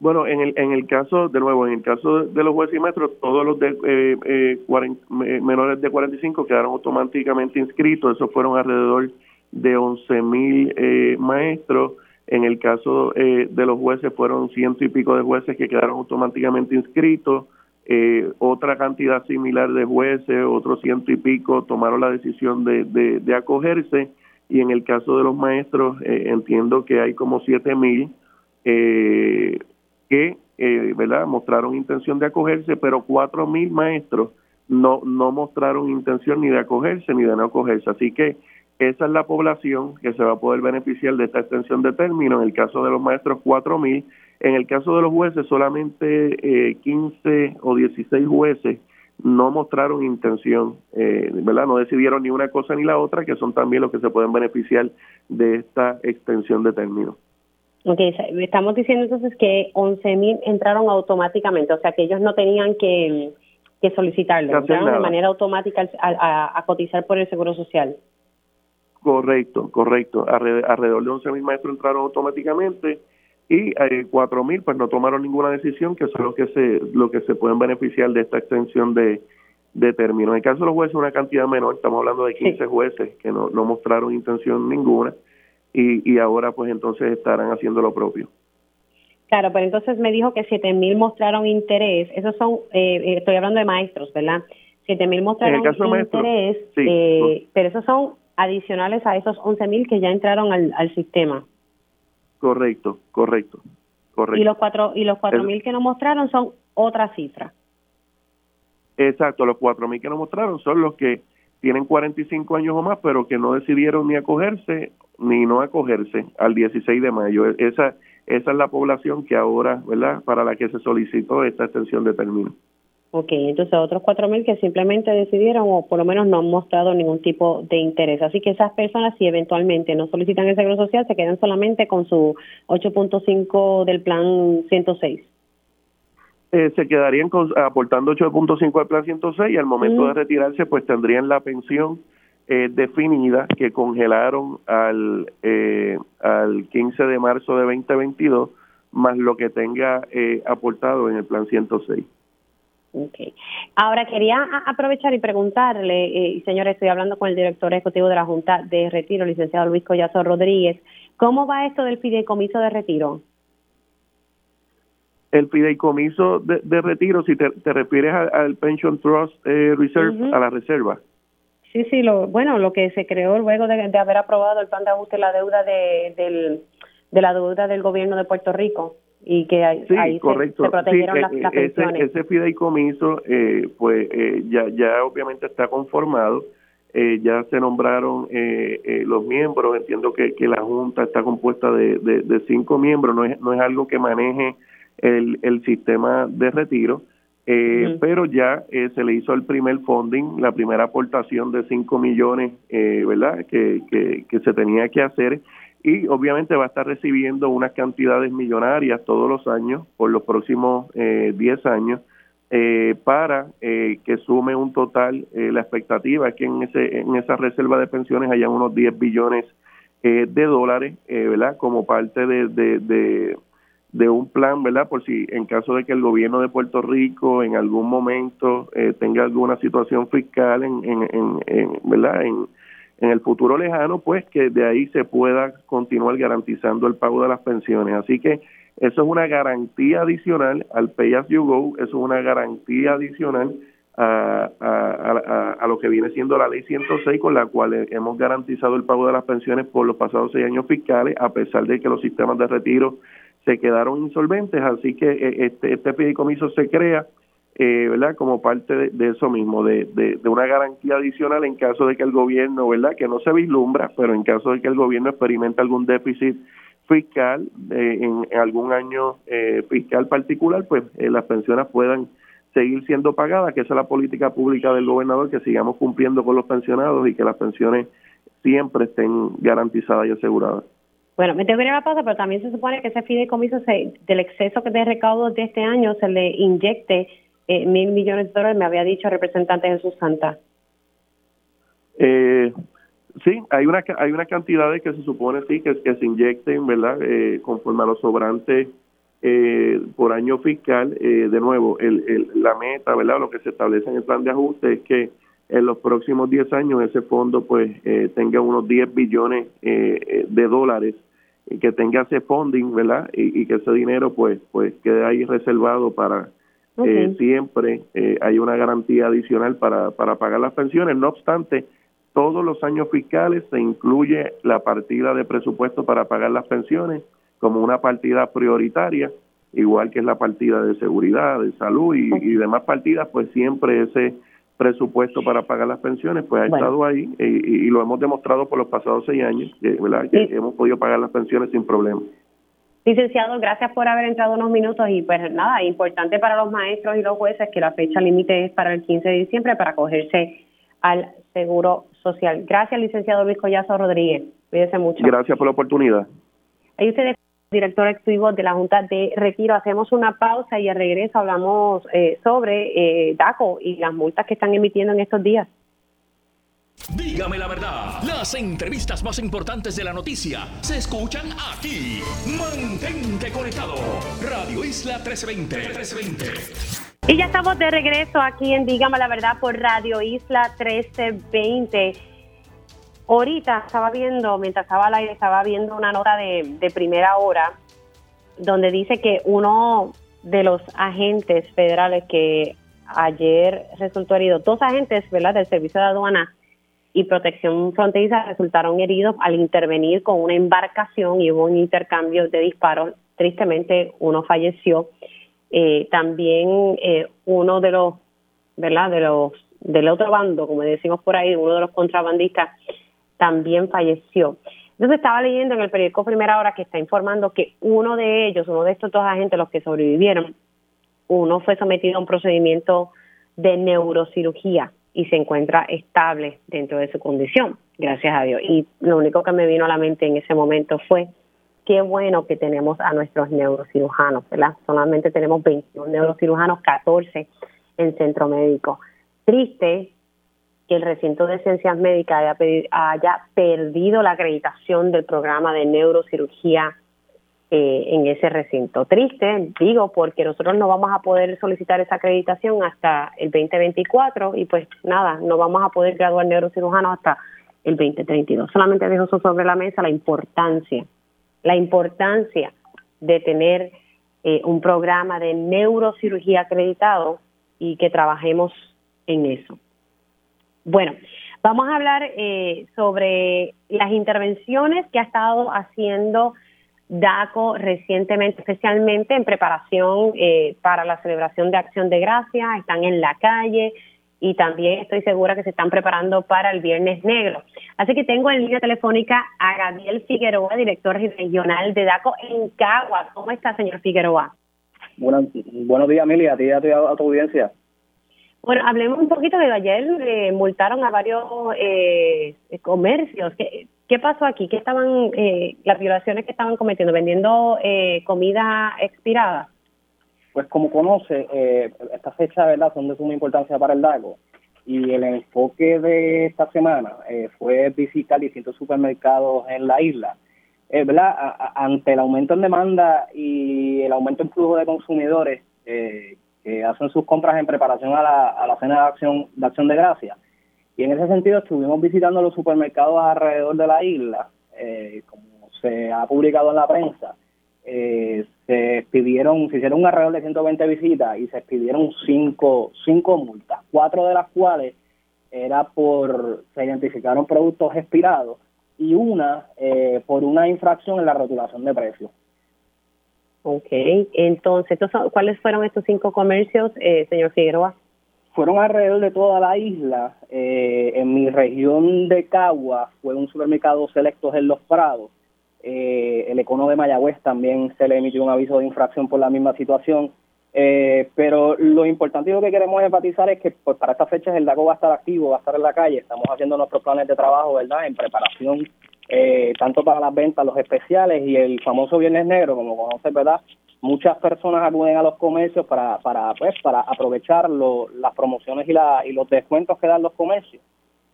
Bueno, en el, en el caso, de nuevo, en el caso de los jueces y maestros, todos los de eh, eh, menores de 45 quedaron automáticamente inscritos, esos fueron alrededor de 11 mil eh, maestros. En el caso de los jueces fueron ciento y pico de jueces que quedaron automáticamente inscritos. Eh, otra cantidad similar de jueces, otros ciento y pico tomaron la decisión de, de, acogerse. Y en el caso de los maestros eh, entiendo que hay como siete mil eh, que verdad mostraron intención de acogerse pero cuatro mil maestros no no mostraron intención ni de acogerse ni de no acogerse. Así que esa es la población que se va a poder beneficiar de esta extensión de término en el caso de los maestros cuatro mil en el caso de los jueces, solamente eh, 15 o 16 jueces no mostraron intención, eh, ¿verdad? No decidieron ni una cosa ni la otra, que son también los que se pueden beneficiar de esta extensión de término. Ok, estamos diciendo entonces que 11.000 entraron automáticamente, o sea que ellos no tenían que, que solicitarlo, entraron de manera automática a, cotizar por el Seguro Social. Correcto, correcto. Alrededor de 11.000 maestros entraron automáticamente y eh, cuatro mil pues no tomaron ninguna decisión que son los que se lo que se pueden beneficiar de esta extensión de, de término. En el caso de los jueces una cantidad menor, estamos hablando de 15 jueces que no, no mostraron intención ninguna y, y ahora pues entonces estarán haciendo lo propio. Claro, pero entonces me dijo que siete mil mostraron interés. Esos son, eh, eh, estoy hablando de maestros, ¿verdad? Siete mil mostraron interés, eh, pero esos son adicionales a esos once mil que ya entraron al, al sistema. Correcto, correcto, correcto. Y los cuatro y los cuatro mil que nos mostraron son otra cifra. Exacto, los cuatro mil que nos mostraron son los que tienen 45 años o más, pero que no decidieron ni acogerse ni no acogerse al 16 de mayo. Esa esa es la población que ahora, ¿verdad? Para la que se solicitó esta extensión de término. Ok, entonces otros 4.000 que simplemente decidieron o por lo menos no han mostrado ningún tipo de interés. Así que esas personas, si eventualmente no solicitan el seguro social, se quedan solamente con su 8.5 del plan 106. Eh, se quedarían aportando 8.5 al plan 106 y al momento de retirarse pues tendrían la pensión eh, definida que congelaron al, eh, al 15 de marzo de 2022 más lo que tenga eh, aportado en el plan 106. Okay. Ahora quería aprovechar y preguntarle, eh, señores, estoy hablando con el director ejecutivo de la Junta de Retiro, licenciado Luis Collazo Rodríguez. ¿Cómo va esto del fideicomiso de retiro? El fideicomiso de, retiro, si te, refieres al, Pension Trust eh, Reserve, a la reserva. Sí, sí, lo, bueno, lo que se creó luego de, haber aprobado el plan de ajuste la deuda de, del, de la deuda del gobierno de Puerto Rico y que ahí Se, protegieron las, e, ese, Ese fideicomiso, eh, pues eh, ya, ya obviamente está conformado, eh, ya se nombraron eh, los miembros, entiendo que, que la Junta está compuesta de, de, cinco miembros, no es, no es algo que maneje el, el sistema de retiro, pero ya se le hizo el primer funding, la primera aportación de 5 millones, ¿verdad?, que, que, que se tenía que hacer y obviamente va a estar recibiendo unas cantidades millonarias todos los años por los próximos eh, 10 años eh, para eh, que sume un total, eh, la expectativa es que en, ese, en esa reserva de pensiones haya unos 10 billones de dólares, ¿verdad? Como parte de, de, de, un plan, ¿verdad? Por si en caso de que el gobierno de Puerto Rico en algún momento tenga alguna situación fiscal, en, en, en ¿verdad? En, en el futuro lejano, pues que de ahí se pueda continuar garantizando el pago de las pensiones. Así que eso es una garantía adicional al Pay As You Go, eso es una garantía adicional a, a, a, lo que viene siendo la ley 106 con la cual hemos garantizado el pago de las pensiones por los pasados seis años fiscales, a pesar de que los sistemas de retiro se quedaron insolventes. Así que eh, este, este fideicomiso se crea eh, ¿verdad? Como parte de, eso mismo, de, de, una garantía adicional en caso de que el gobierno, ¿verdad? Que no se vislumbra, pero en caso de que el gobierno experimente algún déficit fiscal eh, en, algún año eh, fiscal particular, pues eh, las pensiones puedan seguir siendo pagadas, que esa es la política pública del gobernador, que sigamos cumpliendo con los pensionados y que las pensiones siempre estén garantizadas y aseguradas. Bueno, me tengo que ir a la pausa, pero también se supone que ese fideicomiso se, del exceso de recaudos de este año se le inyecte eh, mil millones de dólares, me había dicho el representante Jesús Santa. Eh, sí, hay una hay una cantidad que se supone sí que, que se inyecten, ¿verdad? Eh, conforme a los sobrantes eh, por año fiscal. Eh, de nuevo, el, el, la meta, ¿verdad? Lo que se establece en el plan de ajuste es que en los próximos 10 años ese fondo pues eh, tenga unos 10 billones eh, de dólares que tenga ese funding, ¿verdad? Y, y, que ese dinero pues pues quede ahí reservado para eh, siempre eh, hay una garantía adicional para, para pagar las pensiones. No obstante, todos los años fiscales se incluye la partida de presupuesto para pagar las pensiones como una partida prioritaria, igual que es la partida de seguridad, de salud y, demás partidas, pues siempre ese presupuesto para pagar las pensiones pues ha estado ahí y, lo hemos demostrado por los pasados seis años, ¿verdad? que hemos podido pagar las pensiones sin problema. Licenciado, gracias por haber entrado unos minutos y pues nada, importante para los maestros y los jueces que la fecha límite es para el 15 de diciembre para acogerse al seguro social. Gracias, licenciado Luis Collazo Rodríguez. Cuídese mucho. Gracias por la oportunidad. Ahí usted director ejecutivo de la Junta de Retiro. Hacemos una pausa y al regreso hablamos eh, sobre eh, DACO y las multas que están emitiendo en estos días. Dígame la verdad, las entrevistas más importantes de la noticia se escuchan aquí. Mantente conectado. Radio Isla 1320. 1320. Y ya estamos de regreso aquí en Dígame la verdad por Radio Isla 1320. Ahorita estaba viendo, mientras estaba al aire, estaba viendo una nota de, de primera hora donde dice que uno de los agentes federales que ayer resultó herido, dos agentes ¿verdad? del Servicio de Aduana y Protección Fronteriza resultaron heridos al intervenir con una embarcación y hubo un intercambio de disparos. Tristemente, uno falleció. Eh, también eh, uno de los, ¿verdad? De los del otro bando, como decimos por ahí, uno de los contrabandistas también falleció. Entonces estaba leyendo en el periódico Primera Hora que está informando que uno de ellos, uno de estos dos agentes, los que sobrevivieron, uno fue sometido a un procedimiento de neurocirugía y se encuentra estable dentro de su condición, gracias a Dios. Y lo único que me vino a la mente en ese momento fue qué bueno que tenemos a nuestros neurocirujanos, ¿verdad? Solamente tenemos 21 neurocirujanos, 14 en centro médico. Triste que el recinto de ciencias médicas haya, perdido la acreditación del programa de neurocirugía eh, en ese recinto. Triste, digo, porque nosotros no vamos a poder solicitar esa acreditación hasta el 2024 y pues nada, no vamos a poder graduar neurocirujanos hasta el 2032. Solamente dejo eso sobre la mesa la importancia la importancia de tener eh, un programa de neurocirugía acreditado y que trabajemos en eso. Bueno, vamos a hablar eh, sobre las intervenciones que ha estado haciendo DACO recientemente, especialmente en preparación eh, para la celebración de Acción de Gracia, están en la calle, y también estoy segura que se están preparando para el Viernes Negro. Así que tengo en línea telefónica a Gabriel Figueroa, director regional de DACO en Cagua. ¿Cómo está, señor Figueroa? Bueno, buenos días, Emilia, a ti y a, tu, audiencia. Bueno, hablemos un poquito de ayer, eh, multaron a varios eh, comercios. ¿Qué, ¿Qué, pasó aquí? ¿Qué estaban, eh, las violaciones que estaban cometiendo? ¿Vendiendo eh, comida expirada? pues como conoce, eh, estas fechas ¿verdad? son de suma importancia para el DACO y el enfoque de esta semana eh, fue visitar distintos supermercados en la isla. Eh, ¿verdad? ante el aumento en demanda y el aumento en flujo de consumidores eh, que hacen sus compras en preparación a la, a la cena de acción, de acción de gracia. Y en ese sentido estuvimos visitando los supermercados alrededor de la isla, como se ha publicado en la prensa eh, se pidieron, se hicieron un alrededor de 120 visitas y se pidieron cinco, cinco multas, cuatro de las cuales era por, se identificaron productos expirados y una eh, por una infracción en la rotulación de precios. Ok, entonces, ¿cuáles fueron estos cinco comercios, eh, señor Figueroa? Fueron alrededor de toda la isla. Eh, en mi región de Cagua fue un supermercado selectos en Los Prados eh, el Econo de Mayagüez también se le emitió un aviso de infracción por la misma situación. Eh, pero lo importante y lo que queremos enfatizar es que pues, para estas fechas el DACO va a estar activo, va a estar en la calle. Estamos haciendo nuestros planes de trabajo, ¿verdad? En preparación eh, tanto para las ventas, los especiales y el famoso Viernes Negro, como conoces, ¿verdad? Muchas personas acuden a los comercios para, para, pues, para aprovechar las promociones y, la, y los descuentos que dan los comercios.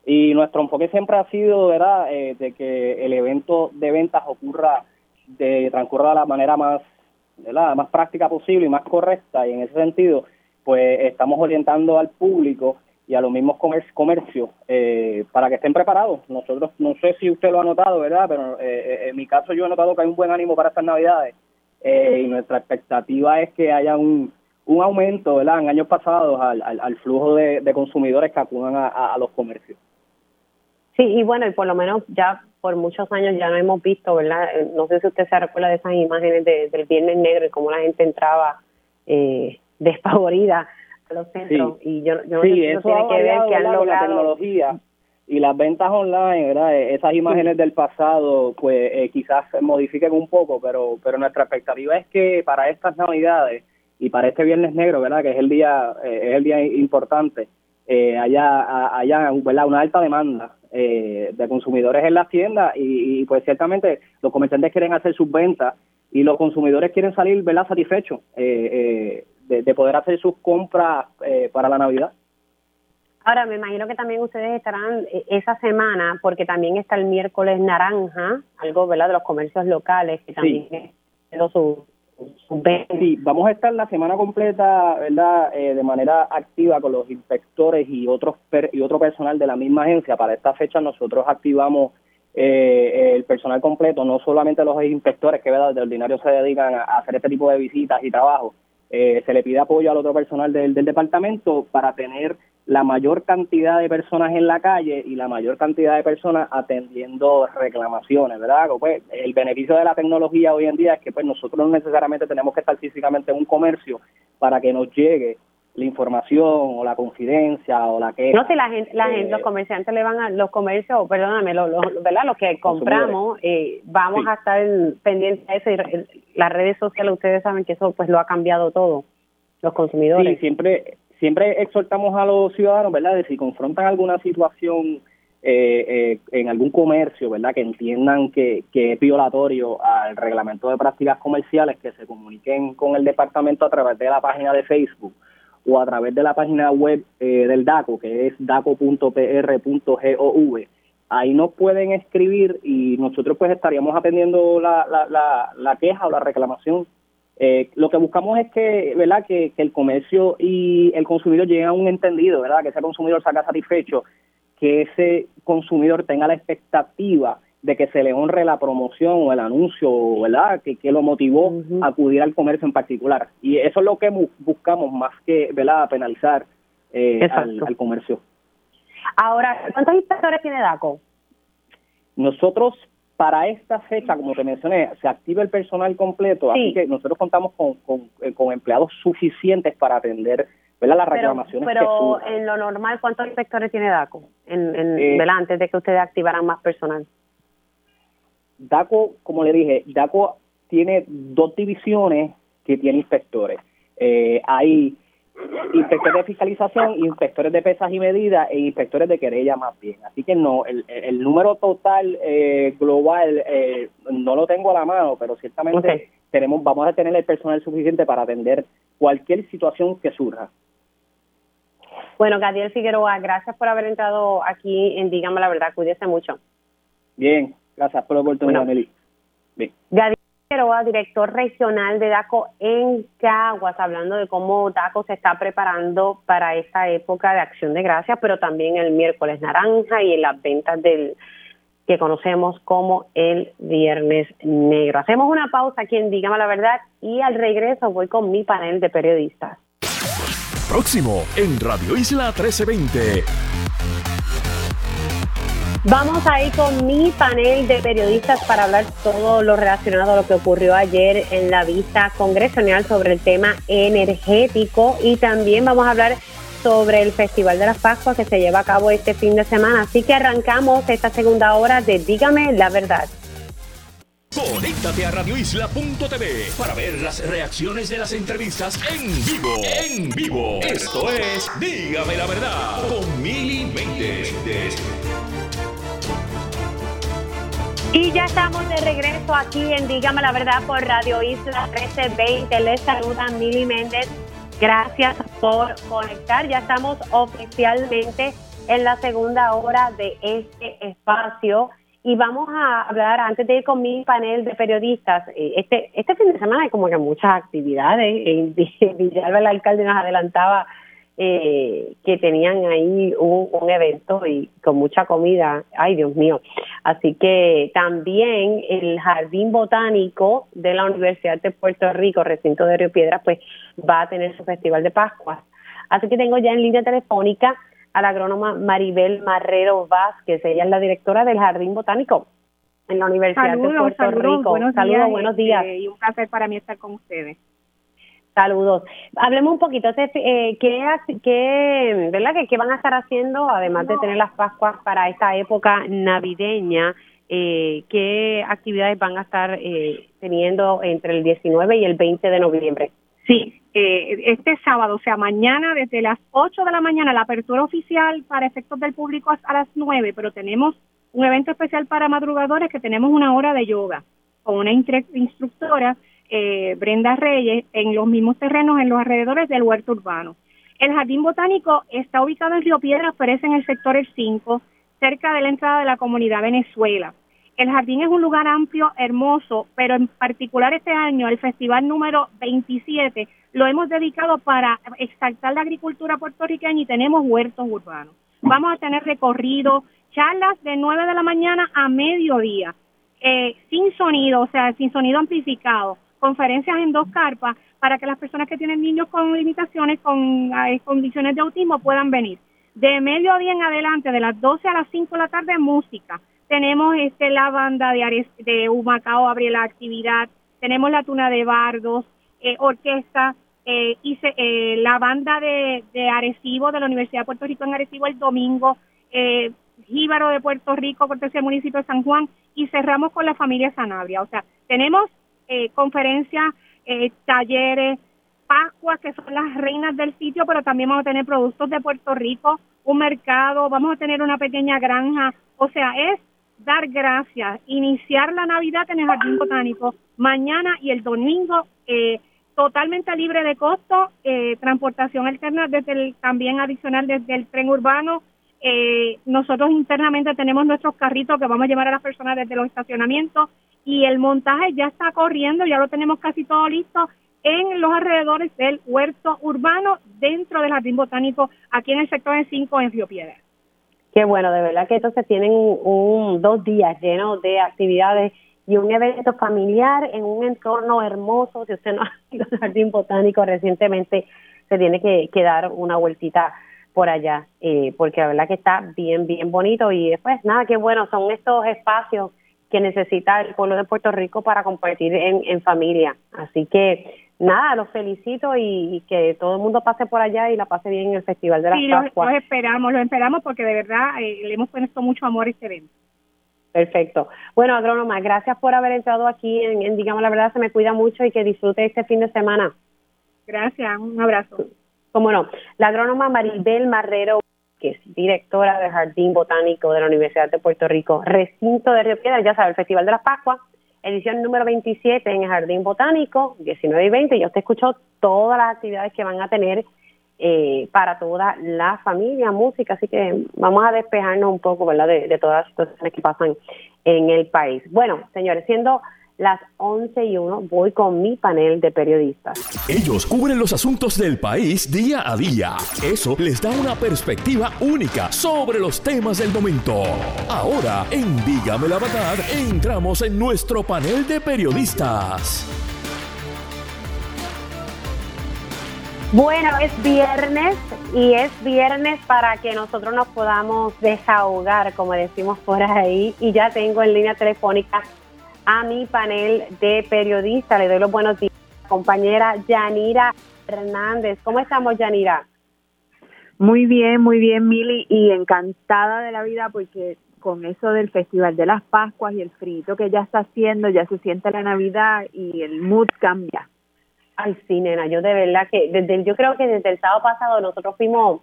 Y nuestro enfoque siempre ha sido, ¿verdad?, eh, de que el evento de ventas ocurra, de transcurra de la manera más, ¿verdad? más práctica posible y más correcta. Y en ese sentido, pues estamos orientando al público y a los mismos comercios eh, para que estén preparados. Nosotros, no sé si usted lo ha notado, ¿verdad? Pero eh, en mi caso yo he notado que hay un buen ánimo para estas navidades y nuestra expectativa es que haya un, un aumento, ¿verdad? En años pasados al, al, flujo de, consumidores que acudan a los comercios. Sí, y bueno, y por lo menos ya por muchos años ya no hemos visto, ¿verdad? Eh, no sé si usted se recuerda de esas imágenes del Viernes Negro y cómo la gente entraba eh, despavorida a los centros. Y yo, yo no sé si eso tiene que ver que han logrado... La tecnología y las ventas online, ¿verdad? Eh, esas imágenes del pasado, pues eh, quizás se modifiquen un poco, pero, pero nuestra expectativa es que para estas Navidades y para este Viernes Negro, ¿verdad? Que es el día, es el día importante, eh, haya, haya una alta demanda eh, de consumidores en las tiendas y, pues ciertamente los comerciantes quieren hacer sus ventas y los consumidores quieren salir ¿verdad? satisfechos eh, eh, de, poder hacer sus compras para la Navidad. Ahora, me imagino que también ustedes estarán esa semana, porque también está el miércoles naranja, algo ¿verdad? de los comercios locales, que también es su, Sí, vamos a estar la semana completa, ¿verdad? Eh, de manera activa con los inspectores y otros y otro personal de la misma agencia. Para esta fecha nosotros activamos eh, el personal completo, no solamente los inspectores que ¿verdad? de ordinario se dedican a, hacer este tipo de visitas y trabajo. Eh, se le pide apoyo al otro personal del, del departamento para tener la mayor cantidad de personas en la calle y la mayor cantidad de personas atendiendo reclamaciones, ¿verdad? Pues el beneficio de la tecnología hoy en día es que pues nosotros no necesariamente tenemos que estar físicamente en un comercio para que nos llegue la información o la confidencia o la que no si la gente, la gente los comerciantes le van a los comercios perdóname los, verdad los que compramos eh, vamos a estar pendientes de eso y las redes sociales ustedes saben que eso pues lo ha cambiado todo los consumidores. Sí, siempre, siempre exhortamos a los ciudadanos, ¿verdad?, de si confrontan alguna situación eh, eh, en algún comercio, ¿verdad?, que entiendan que, que es violatorio al reglamento de prácticas comerciales, que se comuniquen con el departamento a través de la página de Facebook o a través de la página web eh, del DACO, que es daco.pr.gov. Ahí nos pueden escribir y nosotros pues estaríamos atendiendo la, la, la, la queja o la reclamación. Eh, lo que buscamos es que, ¿verdad? Que, que el comercio y el consumidor lleguen a un entendido, ¿verdad? Que ese consumidor salga satisfecho, que ese consumidor tenga la expectativa de que se le honre la promoción o el anuncio, ¿verdad? Que, que lo motivó a acudir al comercio en particular. Y eso es lo que bu- buscamos más que, ¿verdad? Penalizar eh, al comercio. Ahora, ¿cuántos inspectores tiene DACO? Nosotros, para esta fecha, como te mencioné, se activa el personal completo, Sí. así que nosotros contamos con, con, eh, con empleados suficientes para atender, ¿verdad? Las Pero, reclamaciones que pero surjan. en lo normal, ¿cuántos inspectores tiene DACO? En, en, Eh, ¿verdad? Antes de que ustedes activaran más personal. DACO, como le dije, DACO tiene dos divisiones que tiene inspectores. Eh, hay inspectores de fiscalización, inspectores de pesas y medidas e inspectores de querella más bien. Así que no, el, el número total eh, global eh, no lo tengo a la mano, pero ciertamente tenemos, vamos a tener el personal suficiente para atender cualquier situación que surja. Bueno, Gadiel Figueroa, gracias por haber entrado aquí en Dígame la Verdad. Cuídese mucho. Bien, gracias por la oportunidad, Bueno. Bien. Gadiel Figueroa, director regional de DACO en Caguas, hablando de cómo DACO se está preparando para esta época de acción de gracias, pero también el miércoles naranja y las ventas del que conocemos como el viernes negro. Hacemos una pausa aquí en Dígame la Verdad y al regreso voy con mi panel de periodistas. Próximo en Radio Isla 1320. Vamos a ir con mi panel de periodistas para hablar todo lo relacionado a lo que ocurrió ayer en la vista congresional sobre el tema energético y también vamos a hablar sobre el Festival de las Pascuas que se lleva a cabo este fin de semana. Así que arrancamos esta segunda hora de Dígame la verdad. Conéctate a radioisla.tv para ver las reacciones de las entrevistas en vivo. En vivo. Esto es Dígame la verdad con Y ya estamos de regreso aquí en Dígame la Verdad por Radio Isla 1320. Les saluda Mili Méndez. Gracias por conectar. Ya estamos oficialmente en la segunda hora de este espacio. Y vamos a hablar, antes de ir con mi panel de periodistas, eh, este este fin de semana hay como que muchas actividades. En Villalba el alcalde nos adelantaba eh, que tenían ahí un, un evento y con mucha comida. Ay, Dios mío. Así que también el Jardín Botánico de la Universidad de Puerto Rico, recinto de Río Piedras, pues va a tener su Festival de Pascuas. Así que tengo ya en línea telefónica a la agrónoma Maribel Marrero Vázquez. Ella es la directora del Jardín Botánico en la Universidad de Puerto saludos, Rico. buenos saludos, días, buenos este, días. y un placer para mí estar con ustedes. Saludos. Hablemos un poquito, eh, ¿qué, qué, ¿verdad? qué van a estar haciendo, además de tener las Pascuas para esta época navideña? Eh, ¿Qué actividades van a estar eh, teniendo entre el 19 y el 20 de noviembre? Sí, eh, este sábado, o sea, mañana desde las 8 de la mañana, la apertura oficial para efectos del público es a las 9, pero tenemos un evento especial para madrugadores que tenemos una hora de yoga con una instructora, eh, Brenda Reyes, en los mismos terrenos en los alrededores del huerto urbano. El Jardín Botánico está ubicado en Río Piedras, pero es en el sector El 5, cerca de la entrada de la comunidad Venezuela. El jardín es un lugar amplio, hermoso, pero en particular este año, el festival número 27, lo hemos dedicado para exaltar la agricultura puertorriqueña y tenemos huertos urbanos. Vamos a tener recorrido, charlas de 9 de la mañana a mediodía, eh, sin sonido, o sea, sin sonido amplificado, conferencias en dos carpas para que las personas que tienen niños con limitaciones, con eh, condiciones de autismo puedan venir. De mediodía en adelante, de las 12 a las 5 de la tarde, música. Tenemos este la banda de, de Humacao abre la actividad, tenemos la tuna de bardos, eh, orquesta, eh, y eh, la banda de, de Arecibo, de la Universidad de Puerto Rico en Arecibo el domingo, eh, Jíbaro de Puerto Rico, cortesía del municipio de San Juan, y cerramos con la familia Sanabria. O sea, tenemos eh, conferencias, eh, talleres, Pascuas, que son las reinas del sitio, pero también vamos a tener productos de Puerto Rico, un mercado, vamos a tener una pequeña granja. O sea, es dar gracias, iniciar la Navidad en el Jardín Botánico, mañana y el domingo, eh, totalmente libre de costo, eh, transportación alterna desde el, también adicional desde el tren urbano. Eh, nosotros internamente tenemos nuestros carritos que vamos a llevar a las personas desde los estacionamientos y el montaje ya está corriendo, ya lo tenemos casi todo listo en los alrededores del huerto urbano dentro del jardín botánico aquí en el sector de 5 en Río Piedra. Qué bueno, de verdad que entonces tienen un, dos días llenos de actividades y un evento familiar en un entorno hermoso. Si usted no ha ido al jardín botánico recientemente, se tiene que, que dar una vueltita por allá, eh, porque la verdad que está bien, bien bonito y después, nada, qué bueno, son estos espacios que necesita el pueblo de Puerto Rico para compartir en, en familia. Así que nada, los felicito y, que todo el mundo pase por allá y la pase bien en el Festival de las sí, Pascuas. Los, esperamos, los esperamos porque de verdad eh, le hemos puesto mucho amor a este evento. Perfecto. Bueno, agrónoma, gracias por haber entrado aquí en, Digamos la Verdad, se me cuida mucho y que disfrute este fin de semana. Gracias, un abrazo. Cómo no. La agrónoma Maribel Marrero, que es directora del Jardín Botánico de la Universidad de Puerto Rico, recinto de Río Piedras, ya sabe, el Festival de las Pascuas, edición número 27 en el Jardín Botánico, 19 y 20. Yo te escucho todas las actividades que van a tener eh, para toda la familia, música, así que vamos a despejarnos un poco, ¿verdad?, de, de todas las situaciones que pasan en el país. Bueno, señores, siendo las 11 y 1 voy con mi panel de periodistas. Ellos cubren los asuntos del país día a día. Eso les da una perspectiva única sobre los temas del momento. Ahora, en Dígame la verdad, entramos en nuestro panel de periodistas. Bueno, es viernes y es viernes para que nosotros nos podamos desahogar, como decimos por ahí, y ya tengo en línea telefónica a mi panel de periodistas. Le doy los buenos días, compañera Yanira Hernández. ¿Cómo estamos, Yanira? Muy bien, muy bien, Mili, y encantada de la vida porque con eso del Festival de las Pascuas y el frito que ya está haciendo, ya se siente la Navidad y el mood cambia. Ay, sí, nena, yo de verdad que desde yo creo que desde el sábado pasado nosotros fuimos,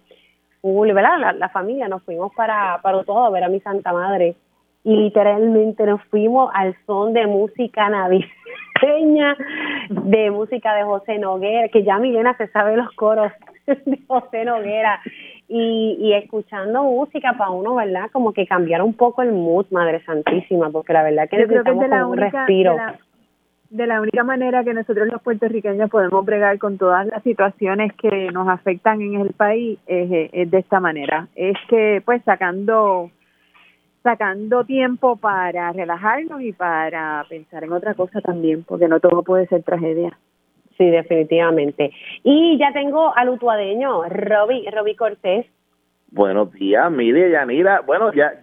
¿verdad? La, familia nos fuimos para, para todo a ver a mi Santa Madre y literalmente nos fuimos al son de música navideña, de música de José Noguera, que ya Milena se sabe los coros de José Noguera, y, y escuchando música para uno, ¿verdad? Como que cambiar un poco el mood, Madre Santísima, porque la verdad que necesitamos un respiro. De la, única manera que nosotros los puertorriqueños podemos bregar con todas las situaciones que nos afectan en el país es, es de esta manera. Es que, pues, sacando sacando tiempo para relajarnos y para pensar en otra cosa también, porque no todo puede ser tragedia. Sí, definitivamente. Y ya tengo al utuadeño, Roby, Roby Cortés. Buenos días, Mili Yanira. Bueno, ya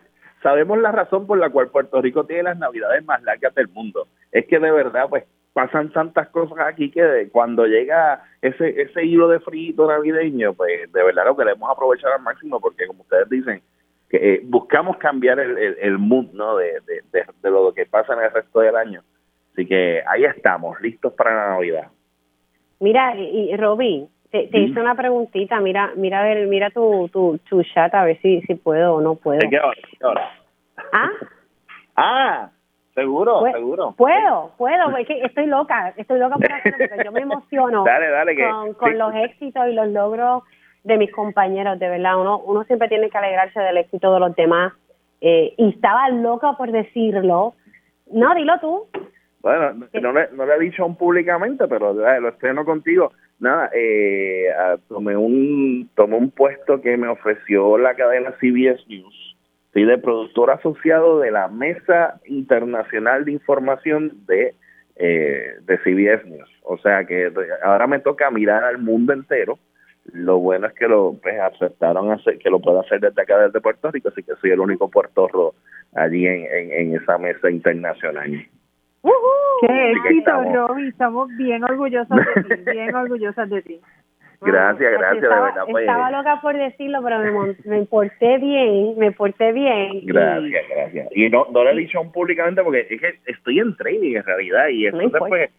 sabemos la razón por la cual Puerto Rico tiene las navidades más largas del mundo. Es que de verdad, pues pasan tantas cosas aquí que cuando llega ese ese hilo de frito navideño, pues de verdad lo queremos aprovechar al máximo porque como ustedes dicen, que eh, buscamos cambiar el, el, mood ¿no? De, de, de, lo que pasa en el resto del año. Así que ahí estamos, listos para la Navidad. Mira, y, Robin, te, te hice una preguntita, mira, mira, a ver, mira tu, tu, tu chat a ver si, si puedo o no puedo. qué hora? ¿Ah? ah, seguro, seguro. Puedo, puedo, es que estoy loca, estoy loca por hacerlo porque yo me emociono dale, dale, que, con, con los éxitos y los logros de mis compañeros, de verdad. Uno, uno siempre tiene que alegrarse del éxito de los demás. Eh, y estaba loca por decirlo. No, dilo tú. Bueno, no le, no le he dicho aún públicamente, pero lo estreno contigo. Nada, eh, tomé un tomé un puesto que me ofreció la cadena CBS News, soy de productor asociado de la Mesa Internacional de Información de, eh, de CBS News. O sea que ahora me toca mirar al mundo entero lo bueno es que lo pues, aceptaron hacer, que lo pueda hacer desde acá, desde Puerto Rico, así que soy el único puertorro allí en, en, esa mesa internacional. ¡Qué éxito, Roby! Estamos bien orgullosos de ti, bien orgullosas de ti. Gracias, gracias, estaba, de verdad. Pues. Estaba loca por decirlo, pero me, me porté bien, me porté bien. Gracias, gracias. Y no, no lo he dicho aún públicamente porque es que estoy en training en realidad y entonces pues eh,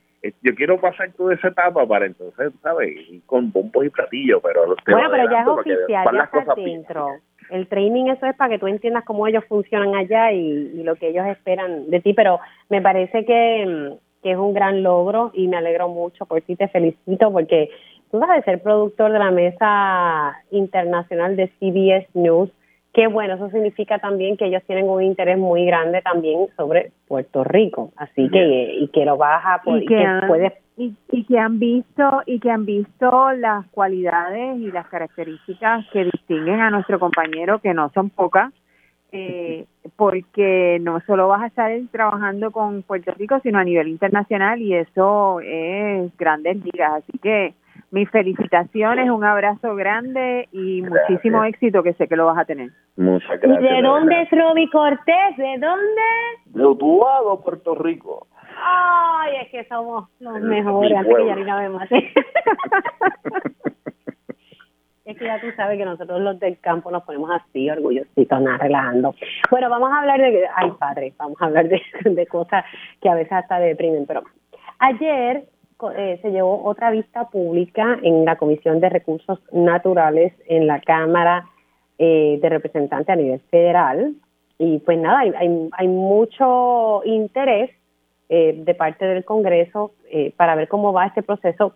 yo quiero pasar toda esa etapa para entonces, ¿sabes? Ir con bombos y platillos, pero los Bueno, pero ya es oficial, ya está dentro. El training eso es para que tú entiendas cómo ellos funcionan allá y, lo que ellos esperan de ti, pero me parece que, que es un gran logro y me alegro mucho por ti, te felicito porque tú vas a ser productor de la mesa internacional de CBS News Qué bueno, eso significa también que ellos tienen un interés muy grande también sobre Puerto Rico, así que y que lo vas a y que, y, y, que han visto y que han visto las cualidades y las características que distinguen a nuestro compañero que no son pocas eh, porque no solo vas a estar trabajando con Puerto Rico sino a nivel internacional y eso es grandes ligas. Así que mis felicitaciones, un abrazo grande y muchísimo éxito que sé que lo vas a tener. Muchas gracias. ¿Y de dónde es Roby Cortés? ¿De dónde? De Utuado, Puerto Rico. Ay, es que somos los mejores, antes que ya ni la vemos así. es que ya tú sabes que nosotros los del campo nos ponemos así, orgullositos, nada, relajando. Bueno, vamos a hablar de, ay padre, vamos a hablar de, de cosas que a veces hasta deprimen, pero ayer eh, se llevó otra vista pública en la Comisión de Recursos Naturales en la Cámara eh, de Representantes a nivel federal. Y pues nada, hay, hay, mucho interés eh, de parte del Congreso para ver cómo va este proceso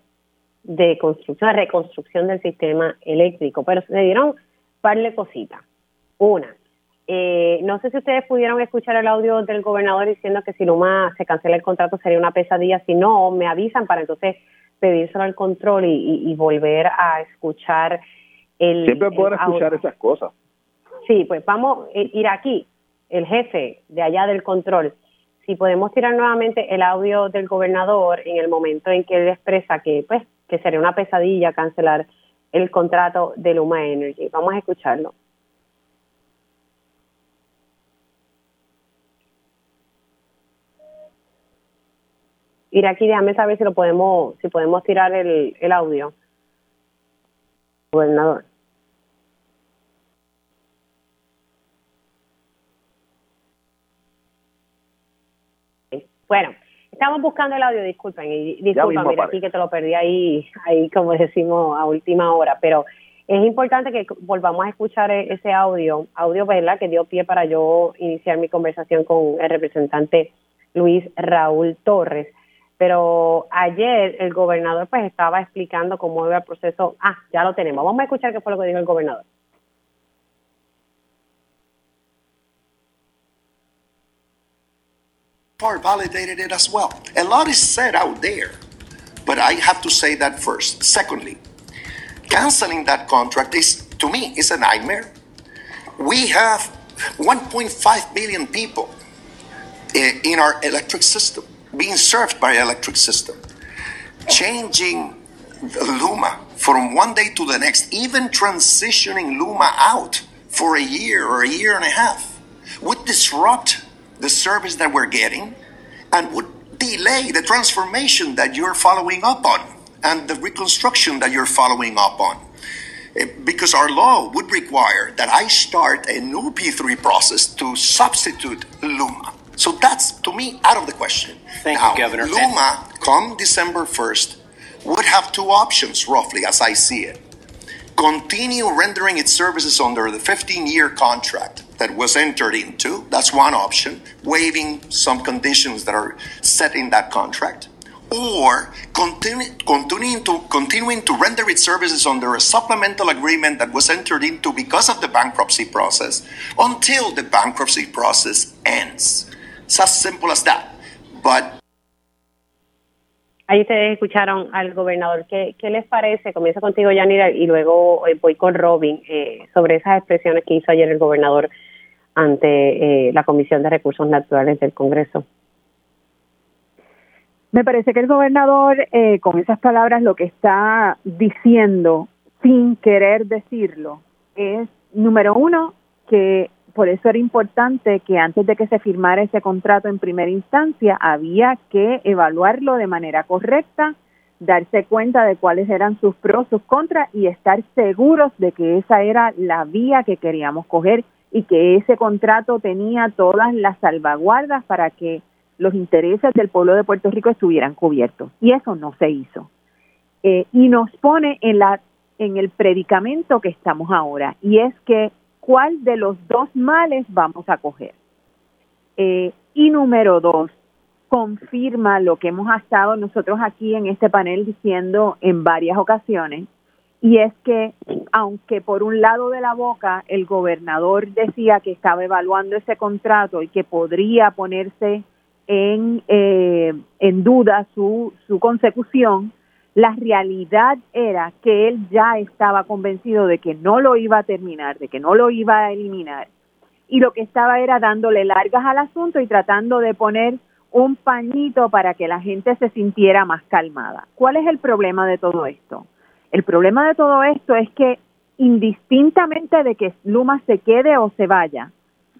de construcción, de reconstrucción del sistema eléctrico. Pero se dieron par de cositas. Una, eh, no sé si ustedes pudieron escuchar el audio del gobernador diciendo que si Luma se cancela el contrato sería una pesadilla. Si no, me avisan para entonces pedírselo al control y, volver a escuchar el. Siempre pueden escuchar esas cosas. Sí, pues vamos a ir aquí, el jefe de allá del control. Si podemos tirar nuevamente el audio del gobernador en el momento en que él expresa que, pues, que sería una pesadilla cancelar el contrato de Luma Energy. Vamos a escucharlo. Ir aquí, déjame saber si lo podemos, si podemos tirar el, el audio. Gobernador. Bueno, estamos buscando el audio, disculpen, y disculpa, mira aquí que te lo perdí ahí, ahí como decimos a última hora, pero es importante que volvamos a escuchar e-, ese audio, audio, ¿verdad?, que dio pie para yo iniciar mi conversación con el representante Luis Raúl Torres. Pero ayer el gobernador pues estaba explicando cómo iba el proceso. Ah, ya lo tenemos. Vamos a escuchar qué fue lo que dijo el gobernador. validated it as well. A lot is said out there, but I have to say that first. Secondly, canceling that contract is, to me, is a nightmare. We have 1.5 billion people eh, in our electric system. Being served by electric system. Changing Luma from one day to the next, even transitioning Luma out for a year or a year and a half, would disrupt the service that we're getting and would delay the transformation that you're following up on and the reconstruction that you're following up on. Eh, because our law would require that I start a new P3 process to substitute Luma. So that's, to me, out of the question. Thank now, you, Governor. Luma, come December 1st, would have two options, roughly, as I see it. Continue rendering its services under the 15 year contract that was entered into. That's one option, waiving some conditions that are set in that contract. Or continue, continuing, to, continuing to render its services under a supplemental agreement that was entered into because of the bankruptcy process until the bankruptcy process ends. It's as simple as that. But Ahí ustedes escucharon al gobernador. ¿Qué, qué les parece? Comienzo contigo, Yanira, y luego eh, voy con Robin eh, sobre esas expresiones que hizo ayer el gobernador ante eh, la Comisión de Recursos Naturales del Congreso. Me parece que el gobernador, eh, con esas palabras, lo que está diciendo, sin querer decirlo, es, número uno, que por eso era importante que antes de que se firmara ese contrato en primera instancia había que evaluarlo de manera correcta, darse cuenta de cuáles eran sus pros, sus contras y estar seguros de que esa era la vía que queríamos coger y que ese contrato tenía todas las salvaguardas para que los intereses del pueblo de Puerto Rico estuvieran cubiertos. Y eso no se hizo. Eh, y nos pone en, la, en el predicamento que estamos ahora, y es que cuál de los dos males vamos a coger. Eh, y número dos, confirma lo que hemos estado nosotros aquí en este panel diciendo en varias ocasiones, y es que aunque por un lado de la boca el gobernador decía que estaba evaluando ese contrato y que podría ponerse en, eh, en duda su, su consecución, la realidad era que él ya estaba convencido de que no lo iba a terminar, de que no lo iba a eliminar. Y lo que estaba era dándole largas al asunto y tratando de poner un pañito para que la gente se sintiera más calmada. ¿Cuál es el problema de todo esto? El problema de todo esto es que indistintamente de que Luma se quede o se vaya,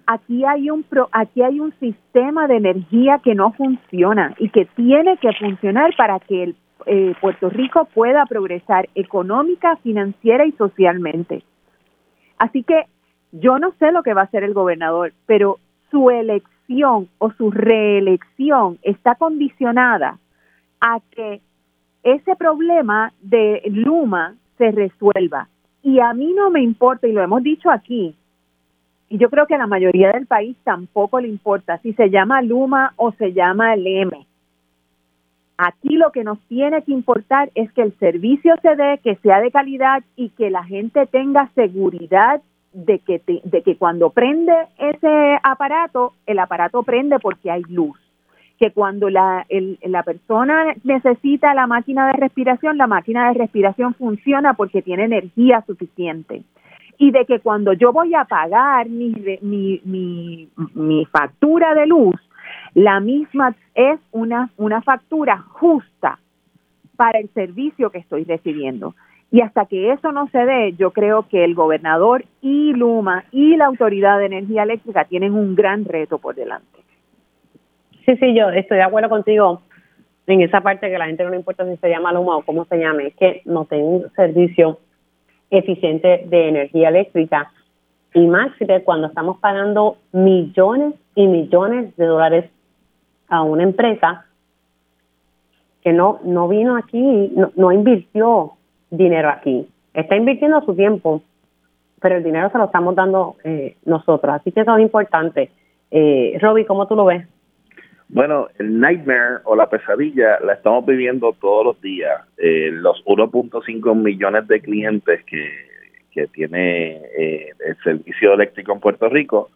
aquí hay un aquí hay un sistema de energía que no funciona y que tiene que funcionar para que el, eh, Puerto Rico pueda progresar económica, financiera y socialmente. Así que yo no sé lo que va a hacer el gobernador, pero su elección o su reelección está condicionada a que ese problema de Luma se resuelva. Y a mí no me importa, y lo hemos dicho aquí, y yo creo que a la mayoría del país tampoco le importa si se llama Luma o se llama LM. Aquí lo que nos tiene que importar es que el servicio se dé, que sea de calidad y que la gente tenga seguridad de que, de que cuando prende ese aparato, el aparato prende porque hay luz que cuando la, la persona necesita la máquina de respiración, la máquina de respiración funciona porque tiene energía suficiente. Y de que cuando yo voy a pagar mi, mi, mi, mi factura de luz, la misma es una, una factura justa para el servicio que estoy recibiendo. Y hasta que eso no se dé, yo creo que el gobernador y Luma y la Autoridad de Energía Eléctrica tienen un gran reto por delante. Sí, sí, yo estoy de acuerdo contigo en esa parte que la gente no le importa si se llama Luma o cómo se llame, es que no tenga un servicio eficiente de energía eléctrica y más cuando estamos pagando millones y millones de dólares a una empresa que no no vino aquí, no, no invirtió dinero aquí, está invirtiendo su tiempo, pero el dinero se lo estamos dando eh, nosotros, así que eso es importante. Eh, Roby, ¿cómo tú lo ves? Bueno, el nightmare o la pesadilla la estamos viviendo todos los días. Eh, los 1.5 millones de clientes que, que tiene eh, el servicio eléctrico en Puerto Rico,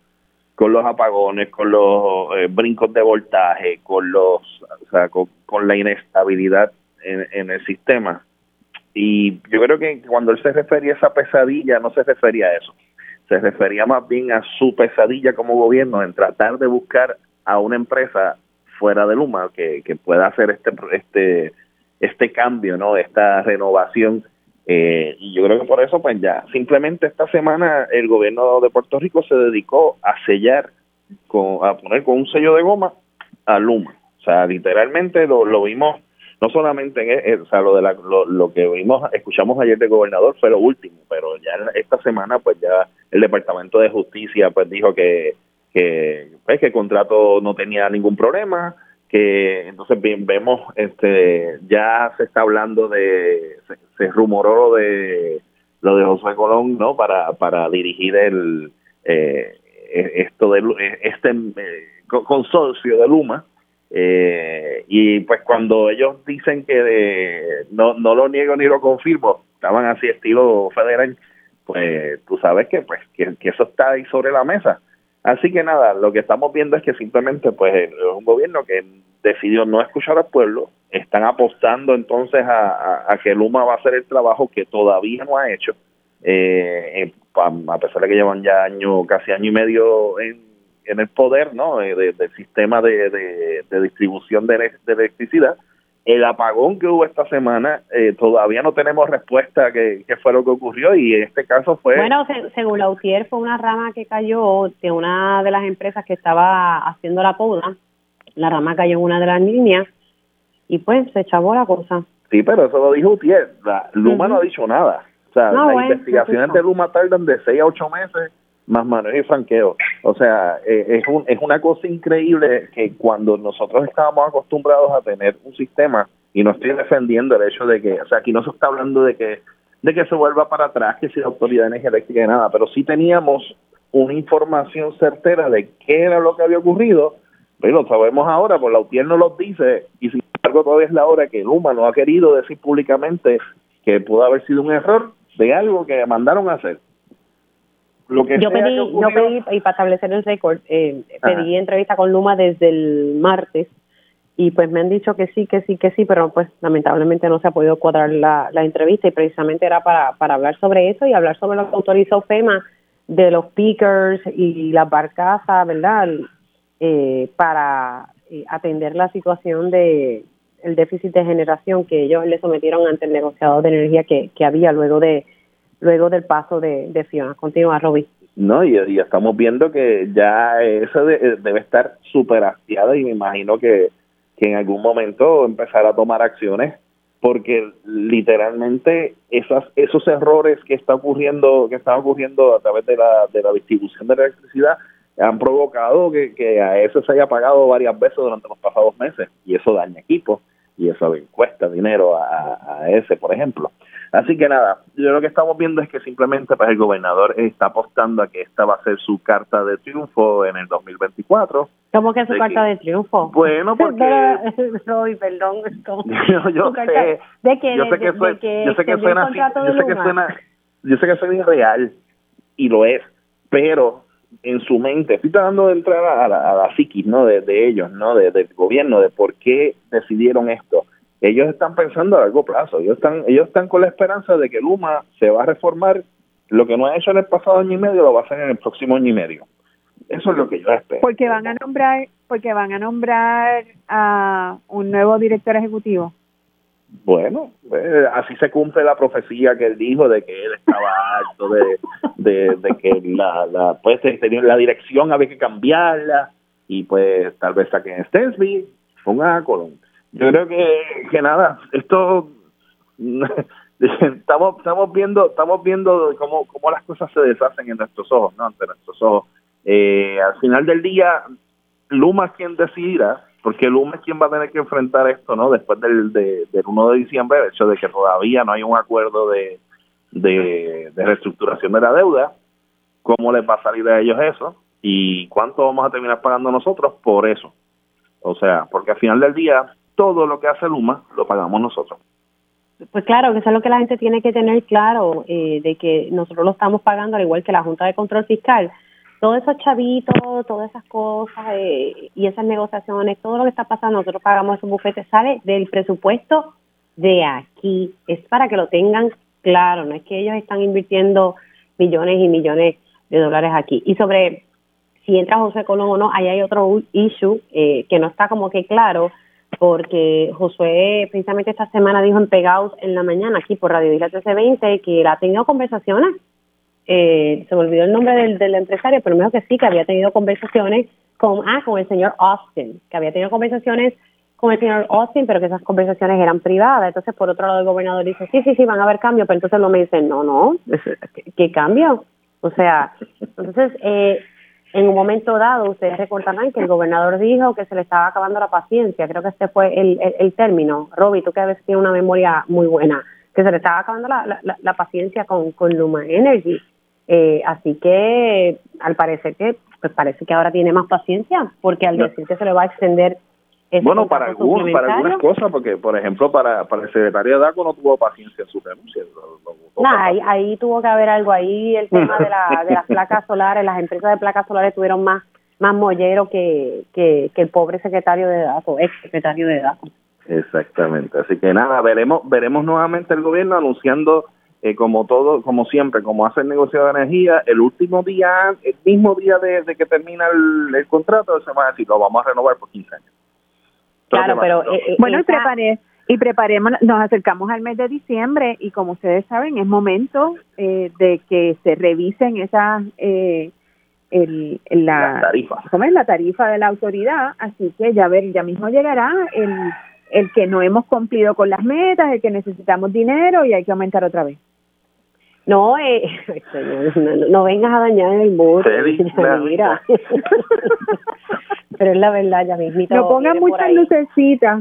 con los apagones, con los eh, brincos de voltaje, con los, o sea, con, la inestabilidad en, en, el sistema. Y yo creo que cuando él se refería a esa pesadilla, no se refería a eso. Se refería más bien a su pesadilla como gobierno en tratar de buscar a una empresa fuera de Luma que, que pueda hacer este este este cambio, ¿no? Esta renovación. Eh, y yo creo que por eso, pues ya, simplemente esta semana el gobierno de Puerto Rico se dedicó a sellar, con, a poner con un sello de goma a Luma. O sea, literalmente lo, lo vimos, no solamente en, e, o sea, lo, de la, lo, lo que vimos, escuchamos ayer del gobernador fue lo último, pero ya esta semana, pues ya el Departamento de Justicia, pues dijo que que pues, que el contrato no tenía ningún problema que entonces bien, vemos este ya se está hablando de se, rumoró lo de lo de José Colón no para para dirigir el eh, esto de este eh, consorcio de Luma eh, y pues cuando ellos dicen que de, no no lo niego ni lo confirmo estaban así estilo federal pues tú sabes que pues que eso está ahí sobre la mesa Así que nada, lo que estamos viendo es que simplemente pues es un gobierno que decidió no escuchar al pueblo, están apostando entonces a, que Luma va a hacer el trabajo que todavía no ha hecho, eh, a pesar de que llevan ya año, casi año y medio en, el poder ¿no? Eh, del sistema de, distribución de electricidad el apagón que hubo esta semana, eh, todavía no tenemos respuesta a qué, fue lo que ocurrió y en este caso fue... Bueno, según la UTIER fue una rama que cayó de una de las empresas que estaba haciendo la poda, la rama cayó en una de las líneas y pues se echabó la cosa. Sí, pero eso lo dijo UTIER, la, Luma no ha dicho nada. O sea, las investigaciones de Luma tardan de 6 a 8 meses más manual y franqueo. O sea, eh, es, un, es una cosa increíble que cuando nosotros estábamos acostumbrados a tener un sistema, y no estoy defendiendo el hecho de que, o sea, aquí no se está hablando de que de que se vuelva para atrás, que si la Autoridad de Energía Eléctrica y nada, pero sí teníamos una información certera de qué era lo que había ocurrido, pero lo sabemos ahora, pues la UTIER no lo dice, y sin embargo todavía es la hora que Luma no ha querido decir públicamente que pudo haber sido un error de algo que mandaron a hacer. Lo que yo, pedí, yo pedí, y para establecer el récord, eh, pedí entrevista con Luma desde el martes y pues me han dicho que sí, que sí, que sí, pero pues lamentablemente no se ha podido cuadrar la, la entrevista y precisamente era para, para hablar sobre eso y hablar sobre lo que autorizó FEMA de los pickers y las barcazas, ¿verdad? Eh, para eh, atender la situación de el déficit de generación que ellos le sometieron ante el negociador de energía que, que había luego de luego del paso de, de Fiona. Continúa, Roby. No, y, y, estamos viendo que ya eso debe estar súper hastiado y me imagino que que en algún momento empezar a tomar acciones porque literalmente esas, esos errores que está ocurriendo que están ocurriendo a través de la, de la distribución de la electricidad han provocado que, que a eso se haya pagado varias veces durante los pasados meses y eso daña equipos y eso cuesta dinero a ese, por ejemplo. Así que nada, yo lo que estamos viendo es que simplemente pues, el gobernador está apostando a que esta va a ser su carta de triunfo en el 2024. ¿Cómo que es su carta de triunfo? Bueno, porque... Roy, perdón. yo, yo sé, ¿De que, yo sé que, suena, yo sé que suena, yo sé que suena, yo sé que suena irreal y lo es, pero en su mente, estoy tratando de entrar a la, a la psiquis, ¿no? De, de ellos, ¿no? De, del gobierno, de por qué decidieron esto ellos están pensando a largo plazo, ellos están, ellos están con la esperanza de que Luma se va a reformar, lo que no ha hecho en el pasado año y medio lo va a hacer en el próximo año y medio. Eso es lo que yo espero. Porque van a nombrar, porque van a nombrar a un nuevo director ejecutivo. Bueno, eh, así se cumple la profecía que él dijo de que él estaba alto de, de, que la, la pues la dirección había que cambiarla y pues tal vez saquen Stensby, pongan a Colón yo creo que, que nada, esto estamos estamos viendo estamos viendo cómo, cómo las cosas se deshacen en nuestros ojos, ¿no? Ante nuestros ojos. Eh, al final del día, Luma es quien decidirá, porque Luma es quien va a tener que enfrentar esto, ¿no? Después del, del 1 de diciembre, el hecho de que todavía no hay un acuerdo de, de, de reestructuración de la deuda, cómo les va a salir a ellos eso y cuánto vamos a terminar pagando nosotros por eso. O sea, porque al final del día todo lo que hace Luma lo pagamos nosotros. Pues claro, que eso es lo que la gente tiene que tener claro, eh, de que nosotros lo estamos pagando al igual que la Junta de Control Fiscal. Todos esos chavitos, todas esas cosas eh, y esas negociaciones, todo lo que está pasando, nosotros pagamos esos bufetes, sale del presupuesto de aquí. Es para que lo tengan claro, no es que ellos están invirtiendo millones y millones de dólares aquí. Y sobre si entra José Colón o no, ahí hay otro issue eh, que no está como que claro, porque Josué precisamente esta semana dijo en Pegados en la mañana aquí por Radio Isla 1320 que él ha tenido conversaciones, eh, se me olvidó el nombre del, del empresario, pero me dijo que sí, que había tenido conversaciones con, ah, con el señor Austin, que había tenido conversaciones con el señor Austin, pero que esas conversaciones eran privadas. Entonces, por otro lado, el gobernador dice, sí, sí, sí, van a haber cambios, pero entonces lo me dice, no, no, ¿qué, qué cambio? O sea, entonces, eh, en un momento dado, ustedes recordarán que el gobernador dijo que se le estaba acabando la paciencia, creo que este fue el, el, término. Roby, tú que a veces tienes una memoria muy buena, que se le estaba acabando la, la, paciencia con, con Luma Energy. Eh, así que al parecer que, pues parece que ahora tiene más paciencia, porque al decir que se le va a extender bueno, para, algún, para algunas cosas, porque por ejemplo, para, para el secretario de DACO no tuvo paciencia en su renuncia. No, ahí, ahí, tuvo que haber algo. Ahí el tema de, la, de las placas solares, las empresas de placas solares tuvieron más más mollero que, que, que el pobre secretario de DACO, ex secretario de DACO. Exactamente. Así que nada, veremos veremos nuevamente el gobierno anunciando eh, como todo, como siempre, como hace el negocio de energía, el último día, el mismo día de, que termina el, el contrato, se va a decir, lo vamos a renovar por 15 años. Claro, pero... Eh, eh, bueno, y, preparé, y preparemos, nos acercamos al mes de diciembre y como ustedes saben, es momento eh, de que se revisen esas... Eh, el, la, tarifa. ¿cómo es? la tarifa de la autoridad, así que ya ver, ya mismo llegará el, el que no hemos cumplido con las metas, el que necesitamos dinero y hay que aumentar otra vez. No, eh, no, no, vengas a dañar el mood. Mira. Pero es la verdad, ya mismito. No pongan muchas lucecitas.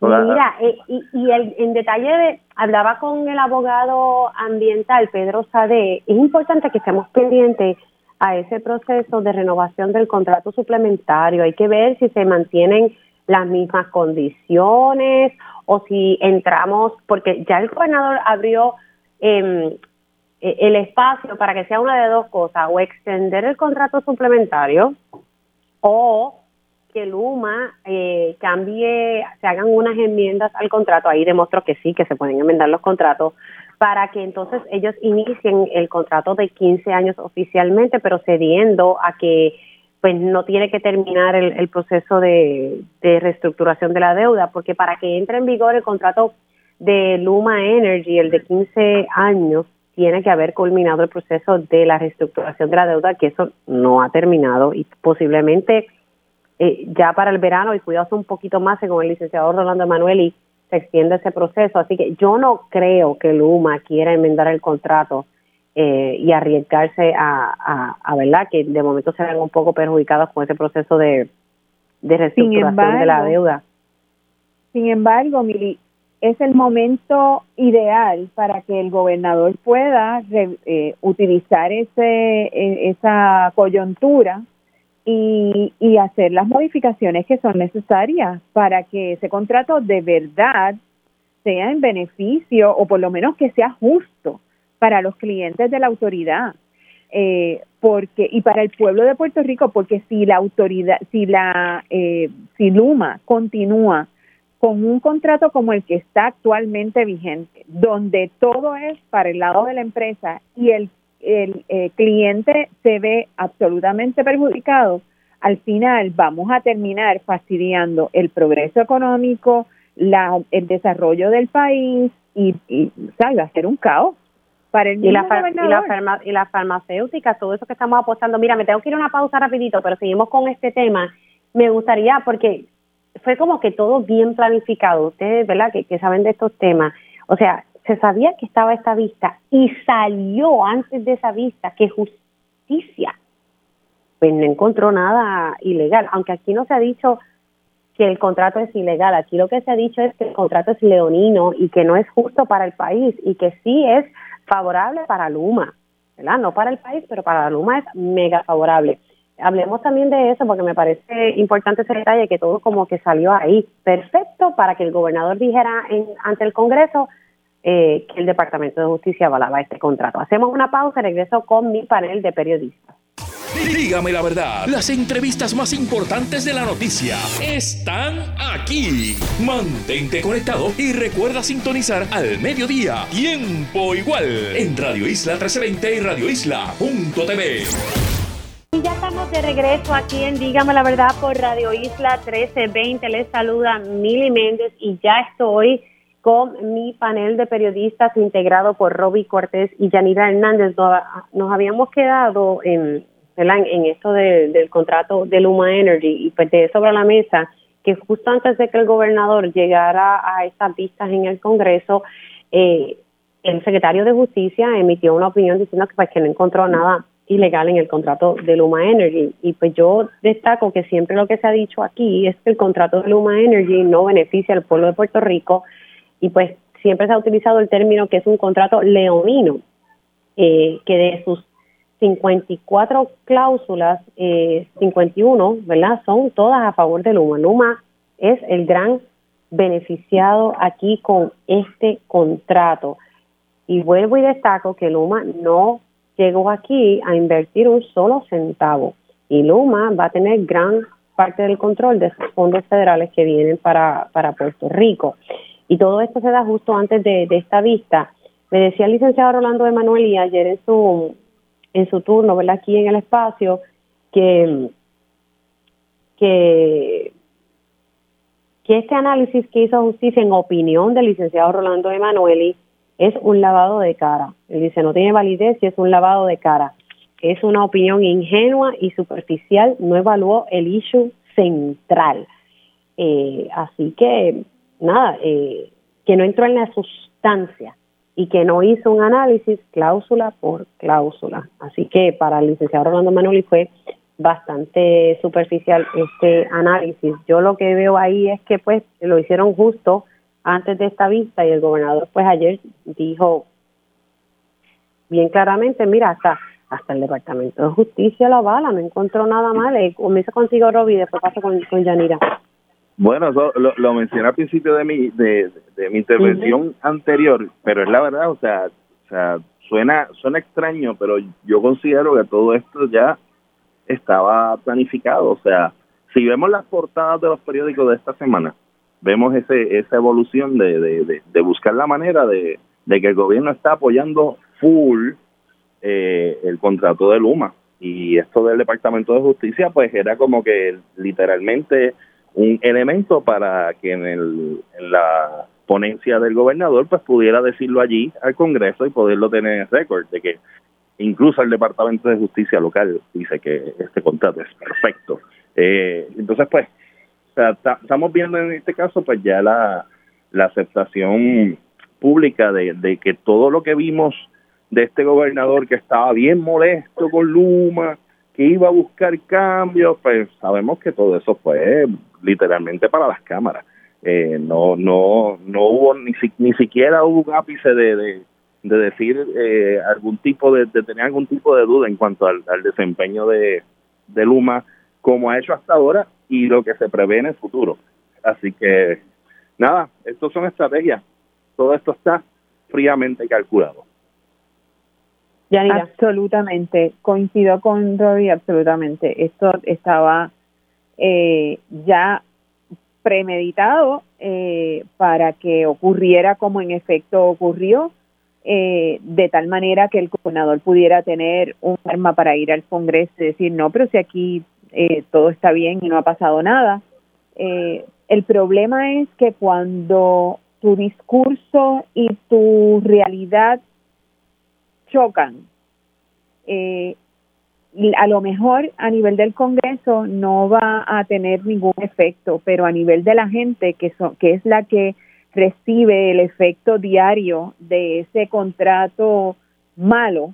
Mira, eh, y, y el, en detalle de, hablaba con el abogado ambiental, Pedro Sade, es importante que estemos pendientes a ese proceso de renovación del contrato suplementario. Hay que ver si se mantienen las mismas condiciones o si entramos, porque ya el gobernador abrió eh, el espacio para que sea una de dos cosas, o extender el contrato suplementario o que Luma eh, cambie, se hagan unas enmiendas al contrato, ahí demostró que sí, que se pueden enmendar los contratos, para que entonces ellos inicien el contrato de 15 años oficialmente, pero cediendo a que pues no tiene que terminar el, proceso de, reestructuración de la deuda, porque para que entre en vigor el contrato de Luma Energy, el de 15 años, tiene que haber culminado el proceso de la reestructuración de la deuda, que eso no ha terminado y posiblemente eh, ya para el verano y cuidarse un poquito más con el licenciado Rolando Emanueli se extiende ese proceso. Así que yo no creo que Luma quiera enmendar el contrato eh, y arriesgarse a, a, verdad que de momento se ven un poco perjudicados con ese proceso de, de reestructuración de la deuda. Sin embargo, Mili, es el momento ideal para que el gobernador pueda eh, utilizar ese, e, esa coyuntura y, y hacer las modificaciones que son necesarias para que ese contrato de verdad sea en beneficio o por lo menos que sea justo para los clientes de la autoridad. Eh, porque y para el pueblo de Puerto Rico porque si la autoridad si la eh, si Luma continúa con un contrato como el que está actualmente vigente donde todo es para el lado de la empresa y el el eh, cliente se ve absolutamente perjudicado, al final vamos a terminar fastidiando el progreso económico, la, el desarrollo del país y, y va a ser un caos. Para el y, la y, la y las farmacéuticas, todo eso que estamos apostando. Mira, me tengo que ir a una pausa rapidito, pero seguimos con este tema. Me gustaría, porque fue como que todo bien planificado. Ustedes, ¿verdad? Que, que saben de estos temas. O sea, se sabía que estaba esta vista y salió antes de esa vista que justicia pues no encontró nada ilegal, aunque aquí no se ha dicho que el contrato es ilegal, aquí lo que se ha dicho es que el contrato es leonino y que no es justo para el país y que sí es favorable para Luma, ¿verdad? No para el país, pero para Luma es mega favorable. Hablemos también de eso porque me parece importante ese detalle que todo como que salió ahí perfecto para que el gobernador dijera ante el Congreso eh, que el Departamento de Justicia avalaba este contrato. Hacemos una pausa y regreso con mi panel de periodistas. Dígame la verdad, las entrevistas más importantes de la noticia están aquí. Mantente conectado y recuerda sintonizar al mediodía, tiempo igual, en Radio Isla 1320 y Radio Isla.tv. Y ya estamos de regreso aquí en Dígame la verdad por Radio Isla 1320. Les saluda Mili Méndez y ya estoy con mi panel de periodistas integrado por Roby Cortés y Yanira Hernández. Nos, habíamos quedado en, en esto del contrato de Luma Energy y pues de sobre la mesa que justo antes de que el gobernador llegara a estas vistas en el Congreso, eh, el secretario de Justicia emitió una opinión diciendo que, pues, que no encontró nada ilegal en el contrato de Luma Energy. Y pues yo destaco que siempre lo que se ha dicho aquí es que el contrato de Luma Energy no beneficia al pueblo de Puerto Rico, y pues siempre se ha utilizado el término que es un contrato leonino, eh, que de sus 54 cláusulas, eh, 51, ¿verdad? Son todas a favor de Luma. Luma es el gran beneficiado aquí con este contrato. Y vuelvo y destaco que Luma no llegó aquí a invertir un solo centavo. Y Luma va a tener gran parte del control de esos fondos federales que vienen para, para Puerto Rico. Y todo esto se da justo antes de, esta vista. Me decía el licenciado Rolando Emanuel y ayer en su, en su turno, ¿verdad? Aquí en el espacio, que, que, que este análisis que hizo justicia, en opinión del licenciado Rolando Emanueli, es un lavado de cara. Él dice, no tiene validez y es un lavado de cara. Es una opinión ingenua y superficial, no evaluó el issue central. Eh, así que nada, eh, que no entró en la sustancia y que no hizo un análisis cláusula por cláusula. Así que para el licenciado Rolando Manoli fue bastante superficial este análisis. Yo lo que veo ahí es que pues lo hicieron justo antes de esta vista y el gobernador pues ayer dijo bien claramente, mira, hasta hasta el Departamento de Justicia lo avala, no encontró nada mal. Comienza consigo Robbie y después paso con, con Yanira. Bueno, eso lo, lo mencioné al principio de mi de, de mi intervención anterior, pero es la verdad, o sea, o sea, suena suena extraño, pero yo considero que todo esto ya estaba planificado, o sea, si vemos las portadas de los periódicos de esta semana, vemos ese esa evolución de, de, buscar la manera de, que el gobierno está apoyando full eh, el contrato de Luma y esto del Departamento de Justicia pues era como que literalmente un elemento para que en, el, la ponencia del gobernador pues pudiera decirlo allí al Congreso y poderlo tener en récord de que incluso el Departamento de Justicia local dice que este contrato es perfecto. Eh, entonces pues estamos viendo en este caso pues ya la, la aceptación pública de, de que todo lo que vimos de este gobernador que estaba bien molesto con Luma, que iba a buscar cambios, pues sabemos que todo eso fue literalmente para las cámaras. Eh, no no no hubo ni, ni siquiera hubo un ápice de, de, decir eh, algún tipo de, de, tener algún tipo de duda en cuanto al, desempeño de, de Luma como ha hecho hasta ahora y lo que se prevé en el futuro. Así que nada, estos son estrategias. Todo esto está fríamente calculado. Absolutamente, coincido con Robbie, absolutamente. Esto estaba eh, ya premeditado eh, para que ocurriera como en efecto ocurrió, eh, de tal manera que el gobernador pudiera tener un arma para ir al Congreso y decir, no, pero si aquí todo está bien y no ha pasado nada. el problema es que cuando tu discurso y tu realidad chocan. Eh, a lo mejor a nivel del Congreso no va a tener ningún efecto, pero a nivel de la gente, que, que es la que recibe el efecto diario de ese contrato malo,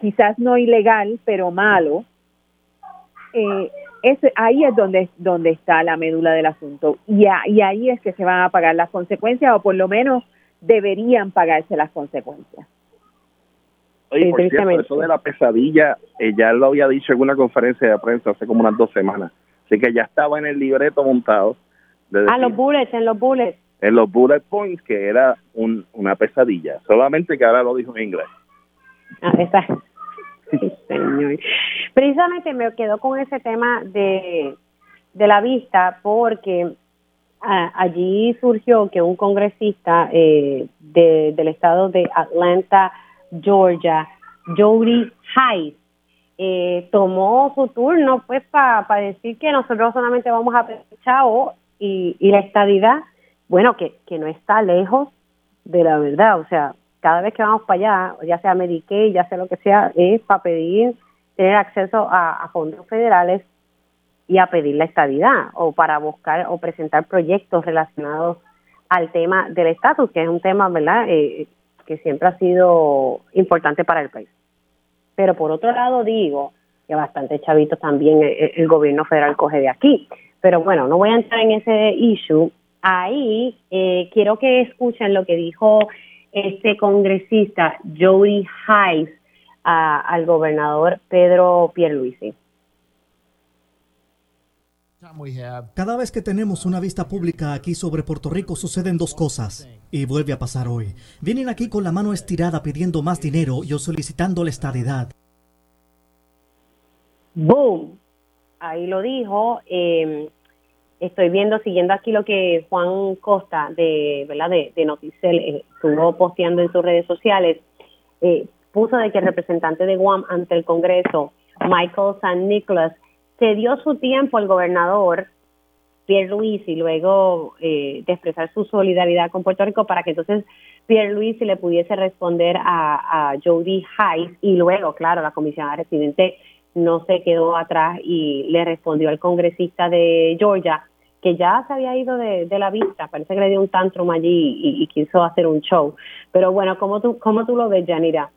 quizás no ilegal, pero malo, eh, ahí es donde, donde está la médula del asunto. Y, y ahí es que se van a pagar las consecuencias, o por lo menos deberían pagarse las consecuencias. Oye, por cierto, eso de la pesadilla, eh, ya lo había dicho en una conferencia de prensa hace como unas dos semanas. Así que ya estaba en el libreto montado. ah, los bullets, en los bullets. En los bullet points, que era un, una pesadilla. Solamente que ahora lo dijo en inglés. Ah, está. Señor. Precisamente me quedo con ese tema de, de la vista porque ah, allí surgió que un congresista eh, de, del estado de Atlanta, Georgia, Jody Hyde, eh, tomó su turno pues para decir que nosotros solamente vamos a pedir chavo y, y la estadidad, bueno, que, que no está lejos de la verdad, o sea, cada vez que vamos para allá, ya sea Medicaid, ya sea lo que sea, es para pedir tener acceso a, fondos federales y a pedir la estadidad o para buscar o presentar proyectos relacionados al tema del estatus, que es un tema, ¿verdad?, eh, que siempre ha sido importante para el país. Pero por otro lado digo que bastante chavitos también el, gobierno federal coge de aquí. Pero bueno, no voy a entrar en ese issue. Ahí eh, quiero que escuchen lo que dijo este congresista Jody Hayes al gobernador Pedro Pierluisi. Cada vez que tenemos una vista pública aquí sobre Puerto Rico suceden dos cosas. Y vuelve a pasar hoy. Vienen aquí con la mano estirada pidiendo más dinero y solicitando la estadidad. Boom. Ahí lo dijo. Em, estoy viendo, siguiendo aquí lo que Juan Costa de, ¿verdad? de, de Noticel eh, estuvo posteando en sus redes sociales. Eh, puso de que el representante de Guam ante el Congreso, Michael San Nicholas, se dio su tiempo al gobernador Pierre Luis y luego eh, de expresar su solidaridad con Puerto Rico para que entonces Pierre Luis le pudiese responder a, a Jody Hayes y luego, claro, la comisionada residente no se quedó atrás y le respondió al congresista de Georgia que ya se había ido de, la vista, parece que le dio un tantrum allí y, quiso hacer un show. Pero bueno, ¿cómo tú, cómo tú lo ves, Yanira?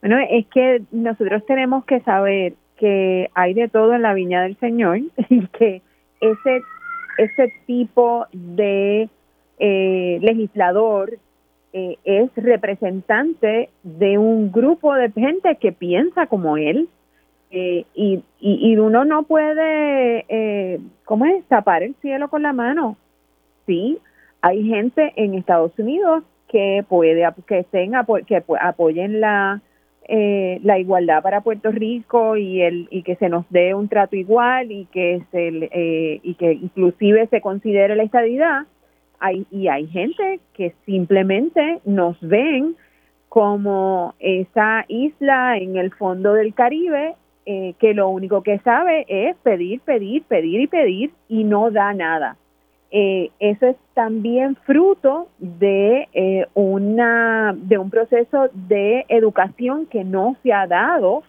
Bueno, es que nosotros tenemos que saber que hay de todo en la viña del Señor y que ese, ese tipo de eh, legislador eh, es representante de un grupo de gente que piensa como él eh, y, y, uno no puede, eh, ¿cómo es? Tapar el cielo con la mano. Sí, hay gente en Estados Unidos que puede, que estén, que apoyen la, eh, la igualdad para Puerto Rico y el y que se nos dé un trato igual y que se eh, y que inclusive se considere la estadidad hay y hay gente que simplemente nos ven como esa isla en el fondo del Caribe eh, que lo único que sabe es pedir, pedir, pedir y pedir y no da nada. Eh, eso es también fruto de eh, una de un proceso de educación que no se ha dado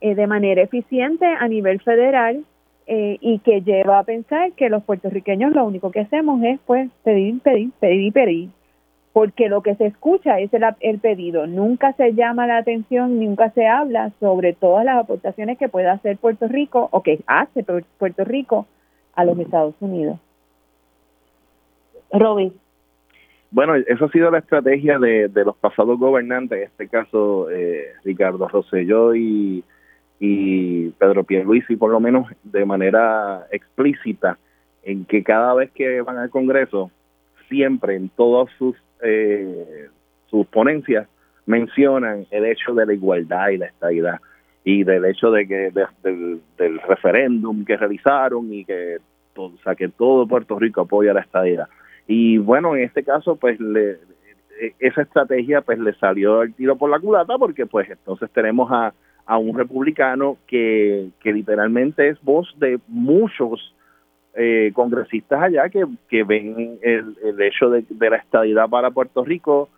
de manera eficiente a nivel federal y que lleva a pensar que los puertorriqueños lo único que hacemos es pues pedir, pedir, pedir y pedir porque lo que se escucha es el, pedido, nunca se llama la atención, nunca se habla sobre todas las aportaciones que puede hacer Puerto Rico o que hace Puerto Rico a los Estados Unidos. Robin. Bueno, eso ha sido la estrategia de, los pasados gobernantes, en este caso eh, Ricardo Rosselló y, y Pedro Pierluisi, por lo menos de manera explícita, en que cada vez que van al Congreso, siempre en todos sus eh, sus ponencias mencionan el hecho de la igualdad y la estabilidad y del hecho de que del, referéndum que realizaron y que todo, todo Puerto Rico apoya la estabilidad y bueno en este caso pues le, esa estrategia pues le salió el tiro por la culata porque pues entonces tenemos a, a un republicano que, que literalmente es voz de muchos eh, congresistas allá que, que ven el, el hecho de, la estadidad para Puerto Rico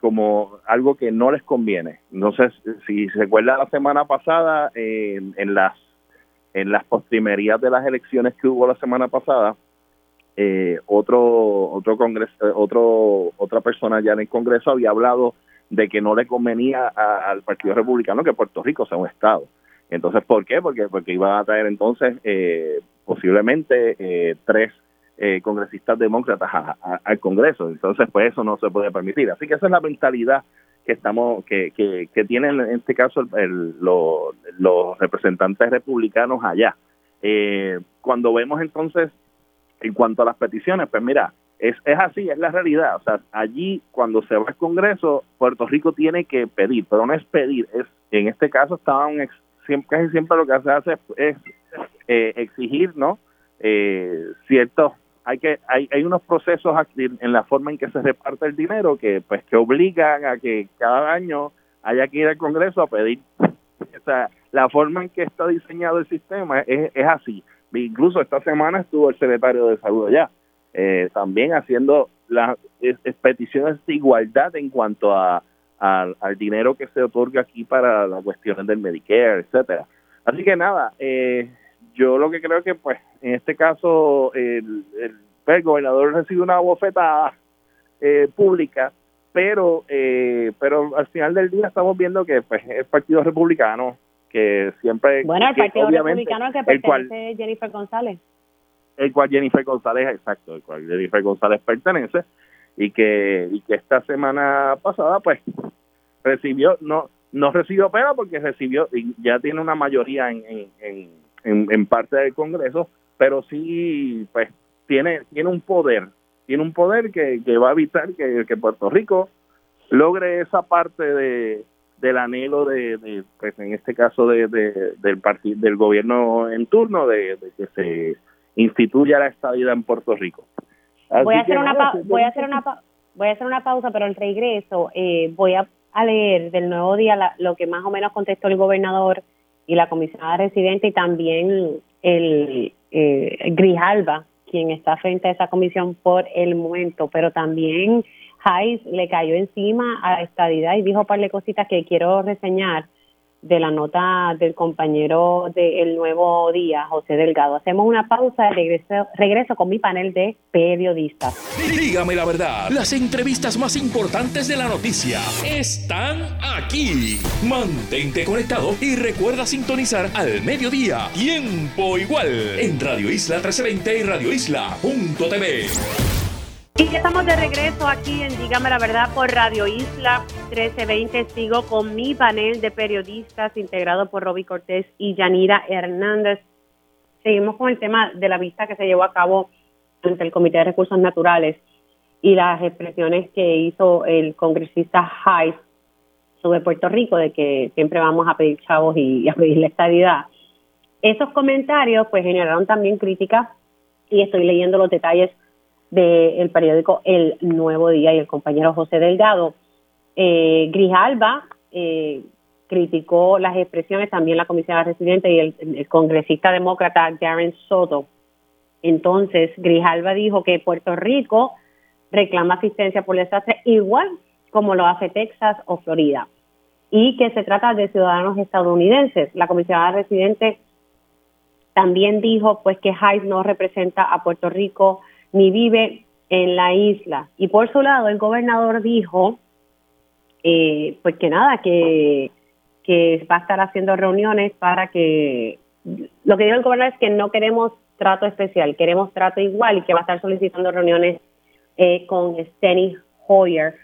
como algo que no les conviene. Sé si se recuerda la semana pasada en, en las en las postrimerías de las elecciones que hubo la semana pasada, eh, otro otro congreso, otro otra persona ya en el Congreso había hablado de que no le convenía al Partido Republicano que Puerto Rico sea un estado. Entonces, ¿por qué? Porque porque iba a traer entonces eh, posiblemente eh, tres eh, congresistas demócratas al Congreso. Entonces, pues eso no se puede permitir. Así que esa es la mentalidad que estamos que, que, tienen en este caso los representantes republicanos allá. Eh, cuando vemos entonces en cuanto a las peticiones, pues mira, es, es así, es la realidad. O sea, allí cuando se va al Congreso, Puerto Rico tiene que pedir, pero no es pedir, es en este caso estaban siempre, casi siempre lo que se hace es eh, exigir, ¿no? Eh, ciertos hay que hay, hay unos procesos en la forma en que se reparte el dinero que pues que obligan a que cada año haya que ir al Congreso a pedir. O sea la forma en que está diseñado el sistema es, es así. Incluso esta semana estuvo el secretario de salud allá eh, también haciendo las peticiones de igualdad en cuanto a, al al dinero que se otorga aquí para las cuestiones del Medicare etcétera. Así que nada eh, yo lo que creo que pues en este caso el, el, pues, gobernador recibe una bofetada eh, pública pero eh, pero al final del día estamos viendo que pues el partido republicano que siempre bueno el partido republicano que pertenece Jennifer González. El cual Jennifer González exacto el cual Jennifer González pertenece y que y que esta semana pasada pues recibió no no recibió pena porque recibió y ya tiene una mayoría en, en en, parte del Congreso, pero sí, pues, tiene, tiene un poder, tiene un poder que, que va a evitar que, que Puerto Rico logre esa parte de del anhelo de, pues en este caso de, del partido del gobierno en turno de, que se instituya la estadía en Puerto Rico. Voy a hacer una voy a hacer una voy a hacer una pausa pero al regreso eh, voy a, leer del nuevo día lo que más o menos contestó el gobernador y la comisionada residente y también el eh, Grijalba, quien está frente a esa comisión por el momento, pero también Hayes le cayó encima a estadidad y dijo un par de cositas que quiero reseñar de la nota del compañero del Nuevo Día, José Delgado. Hacemos una pausa y regreso, regreso con mi panel de periodistas. Dígame la verdad, las entrevistas más importantes de la noticia están aquí. Mantente conectado y recuerda sintonizar al mediodía, tiempo igual, en Radio Isla 1320 y Radio Isla.tv. Y ya estamos de regreso aquí en Dígame la Verdad por Radio Isla 1320. Sigo con mi panel de periodistas integrado por Roby Cortés y Yanira Hernández. Seguimos con el tema de la vista que se llevó a cabo ante el Comité de Recursos Naturales y las expresiones que hizo el congresista Hayes sobre Puerto Rico, de que siempre vamos a pedir chavos y, a pedir la estabilidad. Esos comentarios pues generaron también críticas y estoy leyendo los detalles del periódico El Nuevo Día y el compañero José Delgado. Eh, Grijalba eh, criticó las expresiones, también la comisionada residente y el, congresista demócrata Darren Soto. Entonces, Grijalba dijo que Puerto Rico reclama asistencia por desastre igual como lo hace Texas o Florida y que se trata de ciudadanos estadounidenses. La comisionada residente también dijo pues que Hayes no representa a Puerto Rico ni vive en la isla. Y por su lado, el gobernador dijo, eh, pues que nada, que, que va a estar haciendo reuniones para que, lo que dijo el gobernador es que no queremos trato especial, queremos trato igual y que va a estar solicitando reuniones eh, con Steny Hoyer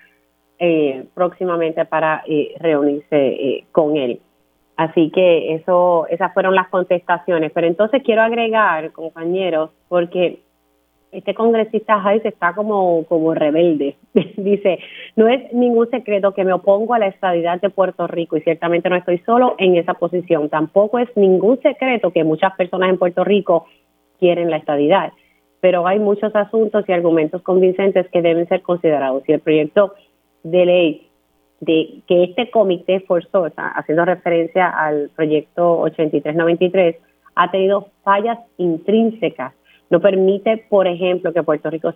eh, próximamente para eh, reunirse con él. Así que eso, esas fueron las contestaciones. Pero entonces quiero agregar, compañeros, porque este congresista Hayes está como, como rebelde. Dice, no es ningún secreto que me opongo a la estabilidad de Puerto Rico y ciertamente no estoy solo en esa posición. Tampoco es ningún secreto que muchas personas en Puerto Rico quieren la estabilidad. Pero hay muchos asuntos y argumentos convincentes que deben ser considerados. Y el proyecto de ley de que este comité forzoso, haciendo referencia al proyecto 8393, ha tenido fallas intrínsecas no permite, por ejemplo, que Puerto Rico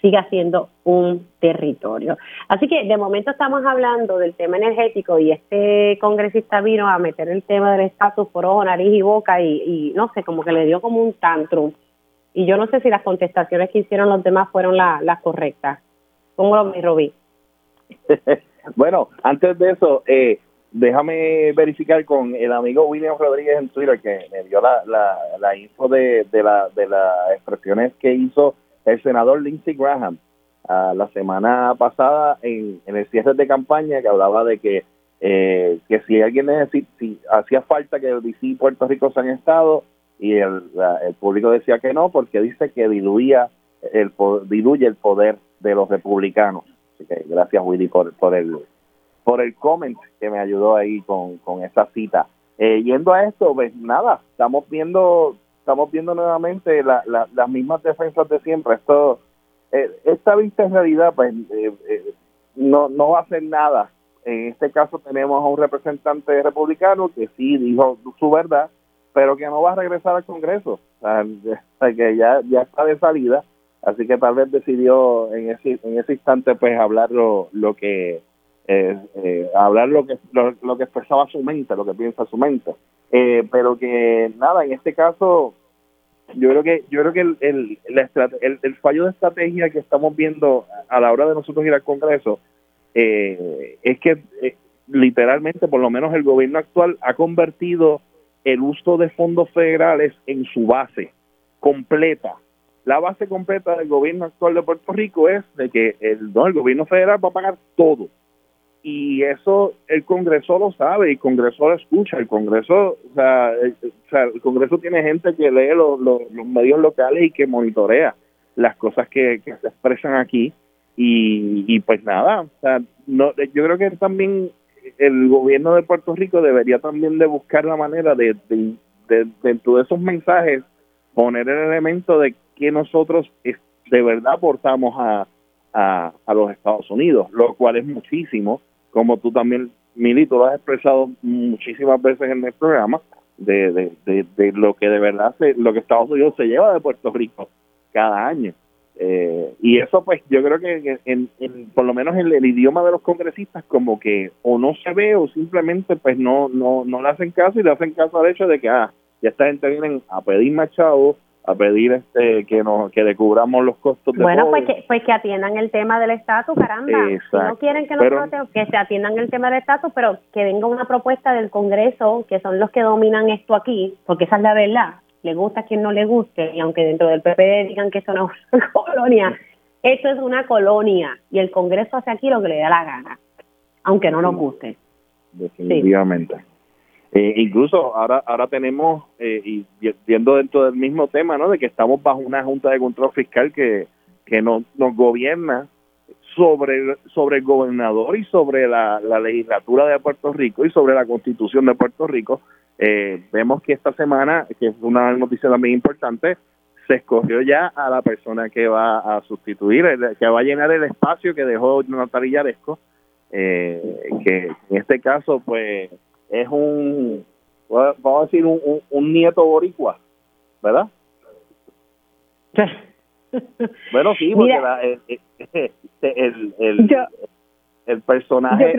siga siendo un territorio. Así que de momento estamos hablando del tema energético y este congresista vino a meter el tema del estatus por ojo, nariz y boca y, no sé, como que le dio como un tantrum. Y yo no sé si las contestaciones que hicieron los demás fueron las correctas. ¿Cómo lo Robí? bueno, antes de eso, eh, déjame verificar con el amigo William Rodríguez en Twitter que me dio la, la, info de, de, la, de las expresiones que hizo el senador Lindsey Graham uh, la semana pasada en, en, el cierre de campaña que hablaba de que eh, que si alguien necesita, si hacía falta que DC y Puerto Rico se han estado y el, el público decía que no porque dice que diluía el diluye el poder de los republicanos. Así que gracias Willy por, por el por el comment que me ayudó ahí con, con esa cita. Eh, yendo a esto, pues nada, estamos viendo estamos viendo nuevamente las mismas defensas de siempre. Esto, eh, esta vista en realidad, pues eh, no, no va a hacer nada. En este caso tenemos a un representante republicano que sí dijo su verdad, pero que no va a regresar al Congreso, o sea, que ya, ya está de salida, así que tal vez decidió en ese, en ese instante pues hablar lo, lo que eh, eh, hablar lo que lo, que expresaba su mente, lo que piensa su mente. Eh, pero que nada, en este caso yo creo que yo creo que el, el, el, fallo de estrategia que estamos viendo a la hora de nosotros ir al Congreso eh, es que literalmente, por lo menos el gobierno actual ha convertido el uso de fondos federales en su base completa. La base completa del gobierno actual de Puerto Rico es de que el, no, el gobierno federal va a pagar todo y eso el Congreso lo sabe y el Congreso lo escucha. El Congreso, o sea, el, Congreso tiene gente que lee los, medios locales y que monitorea las cosas que, se expresan aquí. Y, pues nada, o sea, no, yo creo que también el gobierno de Puerto Rico debería también de buscar la manera de, de, dentro de esos mensajes poner el elemento de que nosotros de verdad aportamos a, a, a, los Estados Unidos, lo cual es muchísimo, como tú también, Milito, lo has expresado muchísimas veces en el programa, de, de, de, lo que de verdad, se, lo que Estados Unidos se lleva de Puerto Rico cada año. Eh, y eso pues yo creo que en, por lo menos en el idioma de los congresistas como que o no se ve o simplemente pues no no no le hacen caso y le hacen caso al hecho de que ah ya esta gente viene a pedir más chavos a pedir este que nos que le cubramos los costos de bueno pues que pues que atiendan el tema del estatus caramba. Si no quieren que los que se atiendan el tema del estatus pero que venga una propuesta del Congreso que son los que dominan esto aquí porque esa es la verdad. Le gusta a quien no le guste, y aunque dentro del PP digan que eso no es una colonia, esto es una colonia y el Congreso hace aquí lo que le da la gana, aunque no nos guste. Definitivamente. Eh, incluso ahora ahora tenemos, eh, y viendo dentro del mismo tema, ¿no? de que estamos bajo una Junta de Control Fiscal que, que no, nos gobierna sobre, sobre el gobernador y sobre la, la legislatura de Puerto Rico y sobre la constitución de Puerto Rico, eh, vemos que esta semana, que es una noticia también importante, se escogió ya a la persona que va a sustituir, que va a llenar el espacio que dejó Natalia Yaresco, eh, que en este caso pues es un, vamos a decir, un, nieto boricua, ¿verdad? bueno, sí, porque el, el, el, personaje...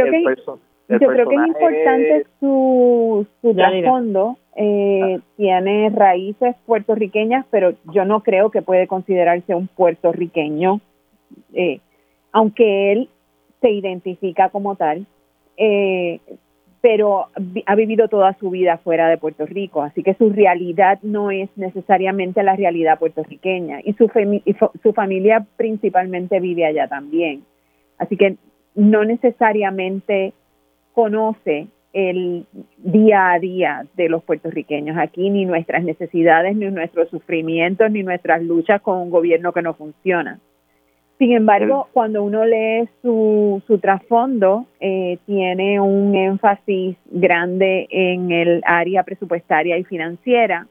Yo creo que es importante su, su trasfondo. Eh, tiene raíces puertorriqueñas, pero yo no creo que puede considerarse un puertorriqueño, eh, aunque él se identifica como tal, eh, pero ha vivido toda su vida fuera de Puerto Rico, así que su realidad no es necesariamente la realidad puertorriqueña y su, su familia principalmente vive allá también. Así que no necesariamente conoce el día a día de los puertorriqueños aquí, ni nuestras necesidades, ni nuestros sufrimientos, ni nuestras luchas con un gobierno que no funciona. Sin embargo, cuando uno lee su, su trasfondo, eh, tiene un énfasis grande en el área presupuestaria y financiera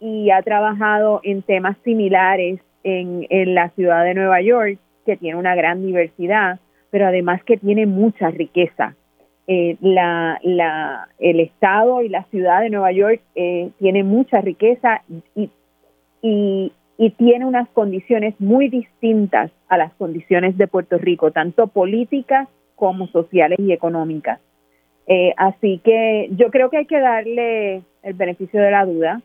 y ha trabajado en temas similares en, en la ciudad de Nueva York, que tiene una gran diversidad, pero además que tiene mucha riqueza. Eh, la, la, el estado y la ciudad de Nueva York eh, tiene mucha riqueza y, y, tiene unas condiciones muy distintas a las condiciones de Puerto Rico, tanto políticas como sociales y económicas. Eh, así que yo creo que hay que darle el beneficio de la duda,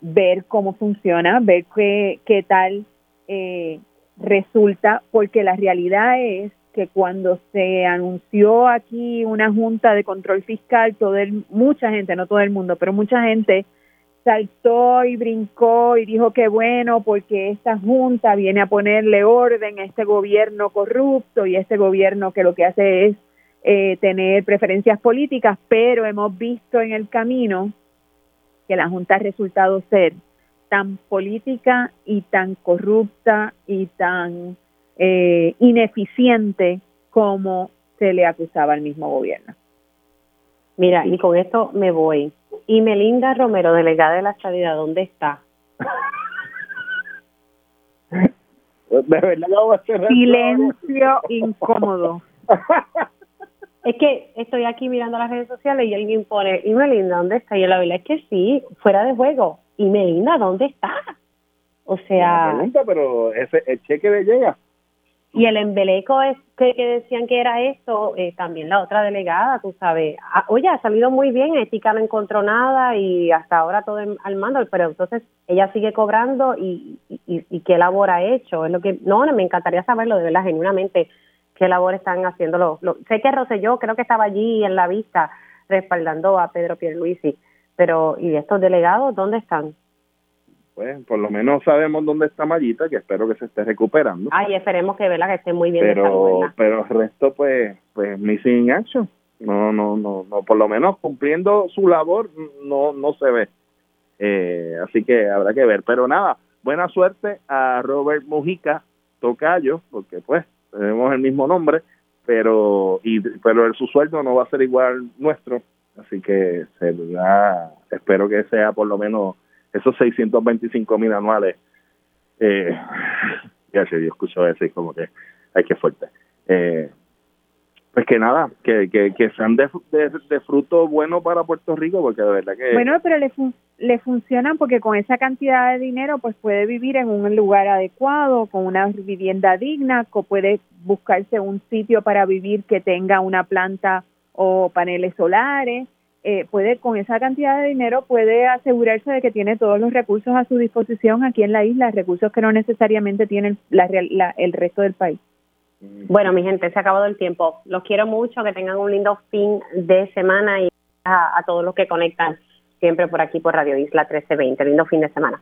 ver cómo funciona, ver qué, qué tal resulta, porque la realidad es que cuando se anunció aquí una junta de control fiscal, todo el, mucha gente, no todo el mundo, pero mucha gente saltó y brincó y dijo que bueno porque esta junta viene a ponerle orden a este gobierno corrupto y este gobierno que lo que hace es eh, tener preferencias políticas, pero hemos visto en el camino que la junta ha resultado ser tan política y tan corrupta y tan eh, ineficiente como se le acusaba al mismo gobierno. Mira, y con esto me voy. Y Melinda Romero, delegada de la estadidad, ¿dónde está? Silencio incómodo. Es que estoy aquí mirando las redes sociales y alguien pone, ¿y Melinda dónde está? Y la verdad es que sí, fuera de juego. ¿Y Melinda dónde está? O sea... pero ese, el cheque de llega. Y el embeleco es que, decían que era esto, eh, también la otra delegada, tú sabes. Ah, oye, ha salido muy bien, Ética no encontró nada y hasta ahora todo al mando, pero entonces ella sigue cobrando y, qué labor ha hecho. Es lo que, no, me encantaría saberlo de verdad, genuinamente, qué labor están haciendo. Lo, sé que Roselló creo que estaba allí en la vista respaldando a Pedro Pierluisi, pero ¿y estos delegados dónde están? Pues por lo menos sabemos dónde está Mayita, que espero que se esté recuperando. Ay, esperemos que vela que esté muy bien pero, Pero el resto, pues, pues missing action. No, no, no, no, por lo menos cumpliendo su labor no, no se ve. Eh, así que habrá que ver. Pero nada, buena suerte a Robert Mujica Tocayo, porque pues tenemos el mismo nombre, pero y pero el, su sueldo no va a ser igual nuestro, así que se espero que sea por lo menos esos 625 mil anuales, eh, ya sé, yo escucho eso y como que hay que fuerte. Eh, pues que nada, que, que, que sean de, de, de fruto bueno para Puerto Rico, porque de verdad que... Bueno, pero le, fun- le funcionan porque con esa cantidad de dinero pues puede vivir en un lugar adecuado, con una vivienda digna, co- puede buscarse un sitio para vivir que tenga una planta o paneles solares, eh, puede con esa cantidad de dinero puede asegurarse de que tiene todos los recursos a su disposición aquí en la isla, recursos que no necesariamente tienen la, la- el resto del país. Bueno, mi gente, se ha acabado el tiempo. Los quiero mucho, que tengan un lindo fin de semana y a todos los que conectan siempre por aquí por Radio Isla 1320. Lindo fin de semana.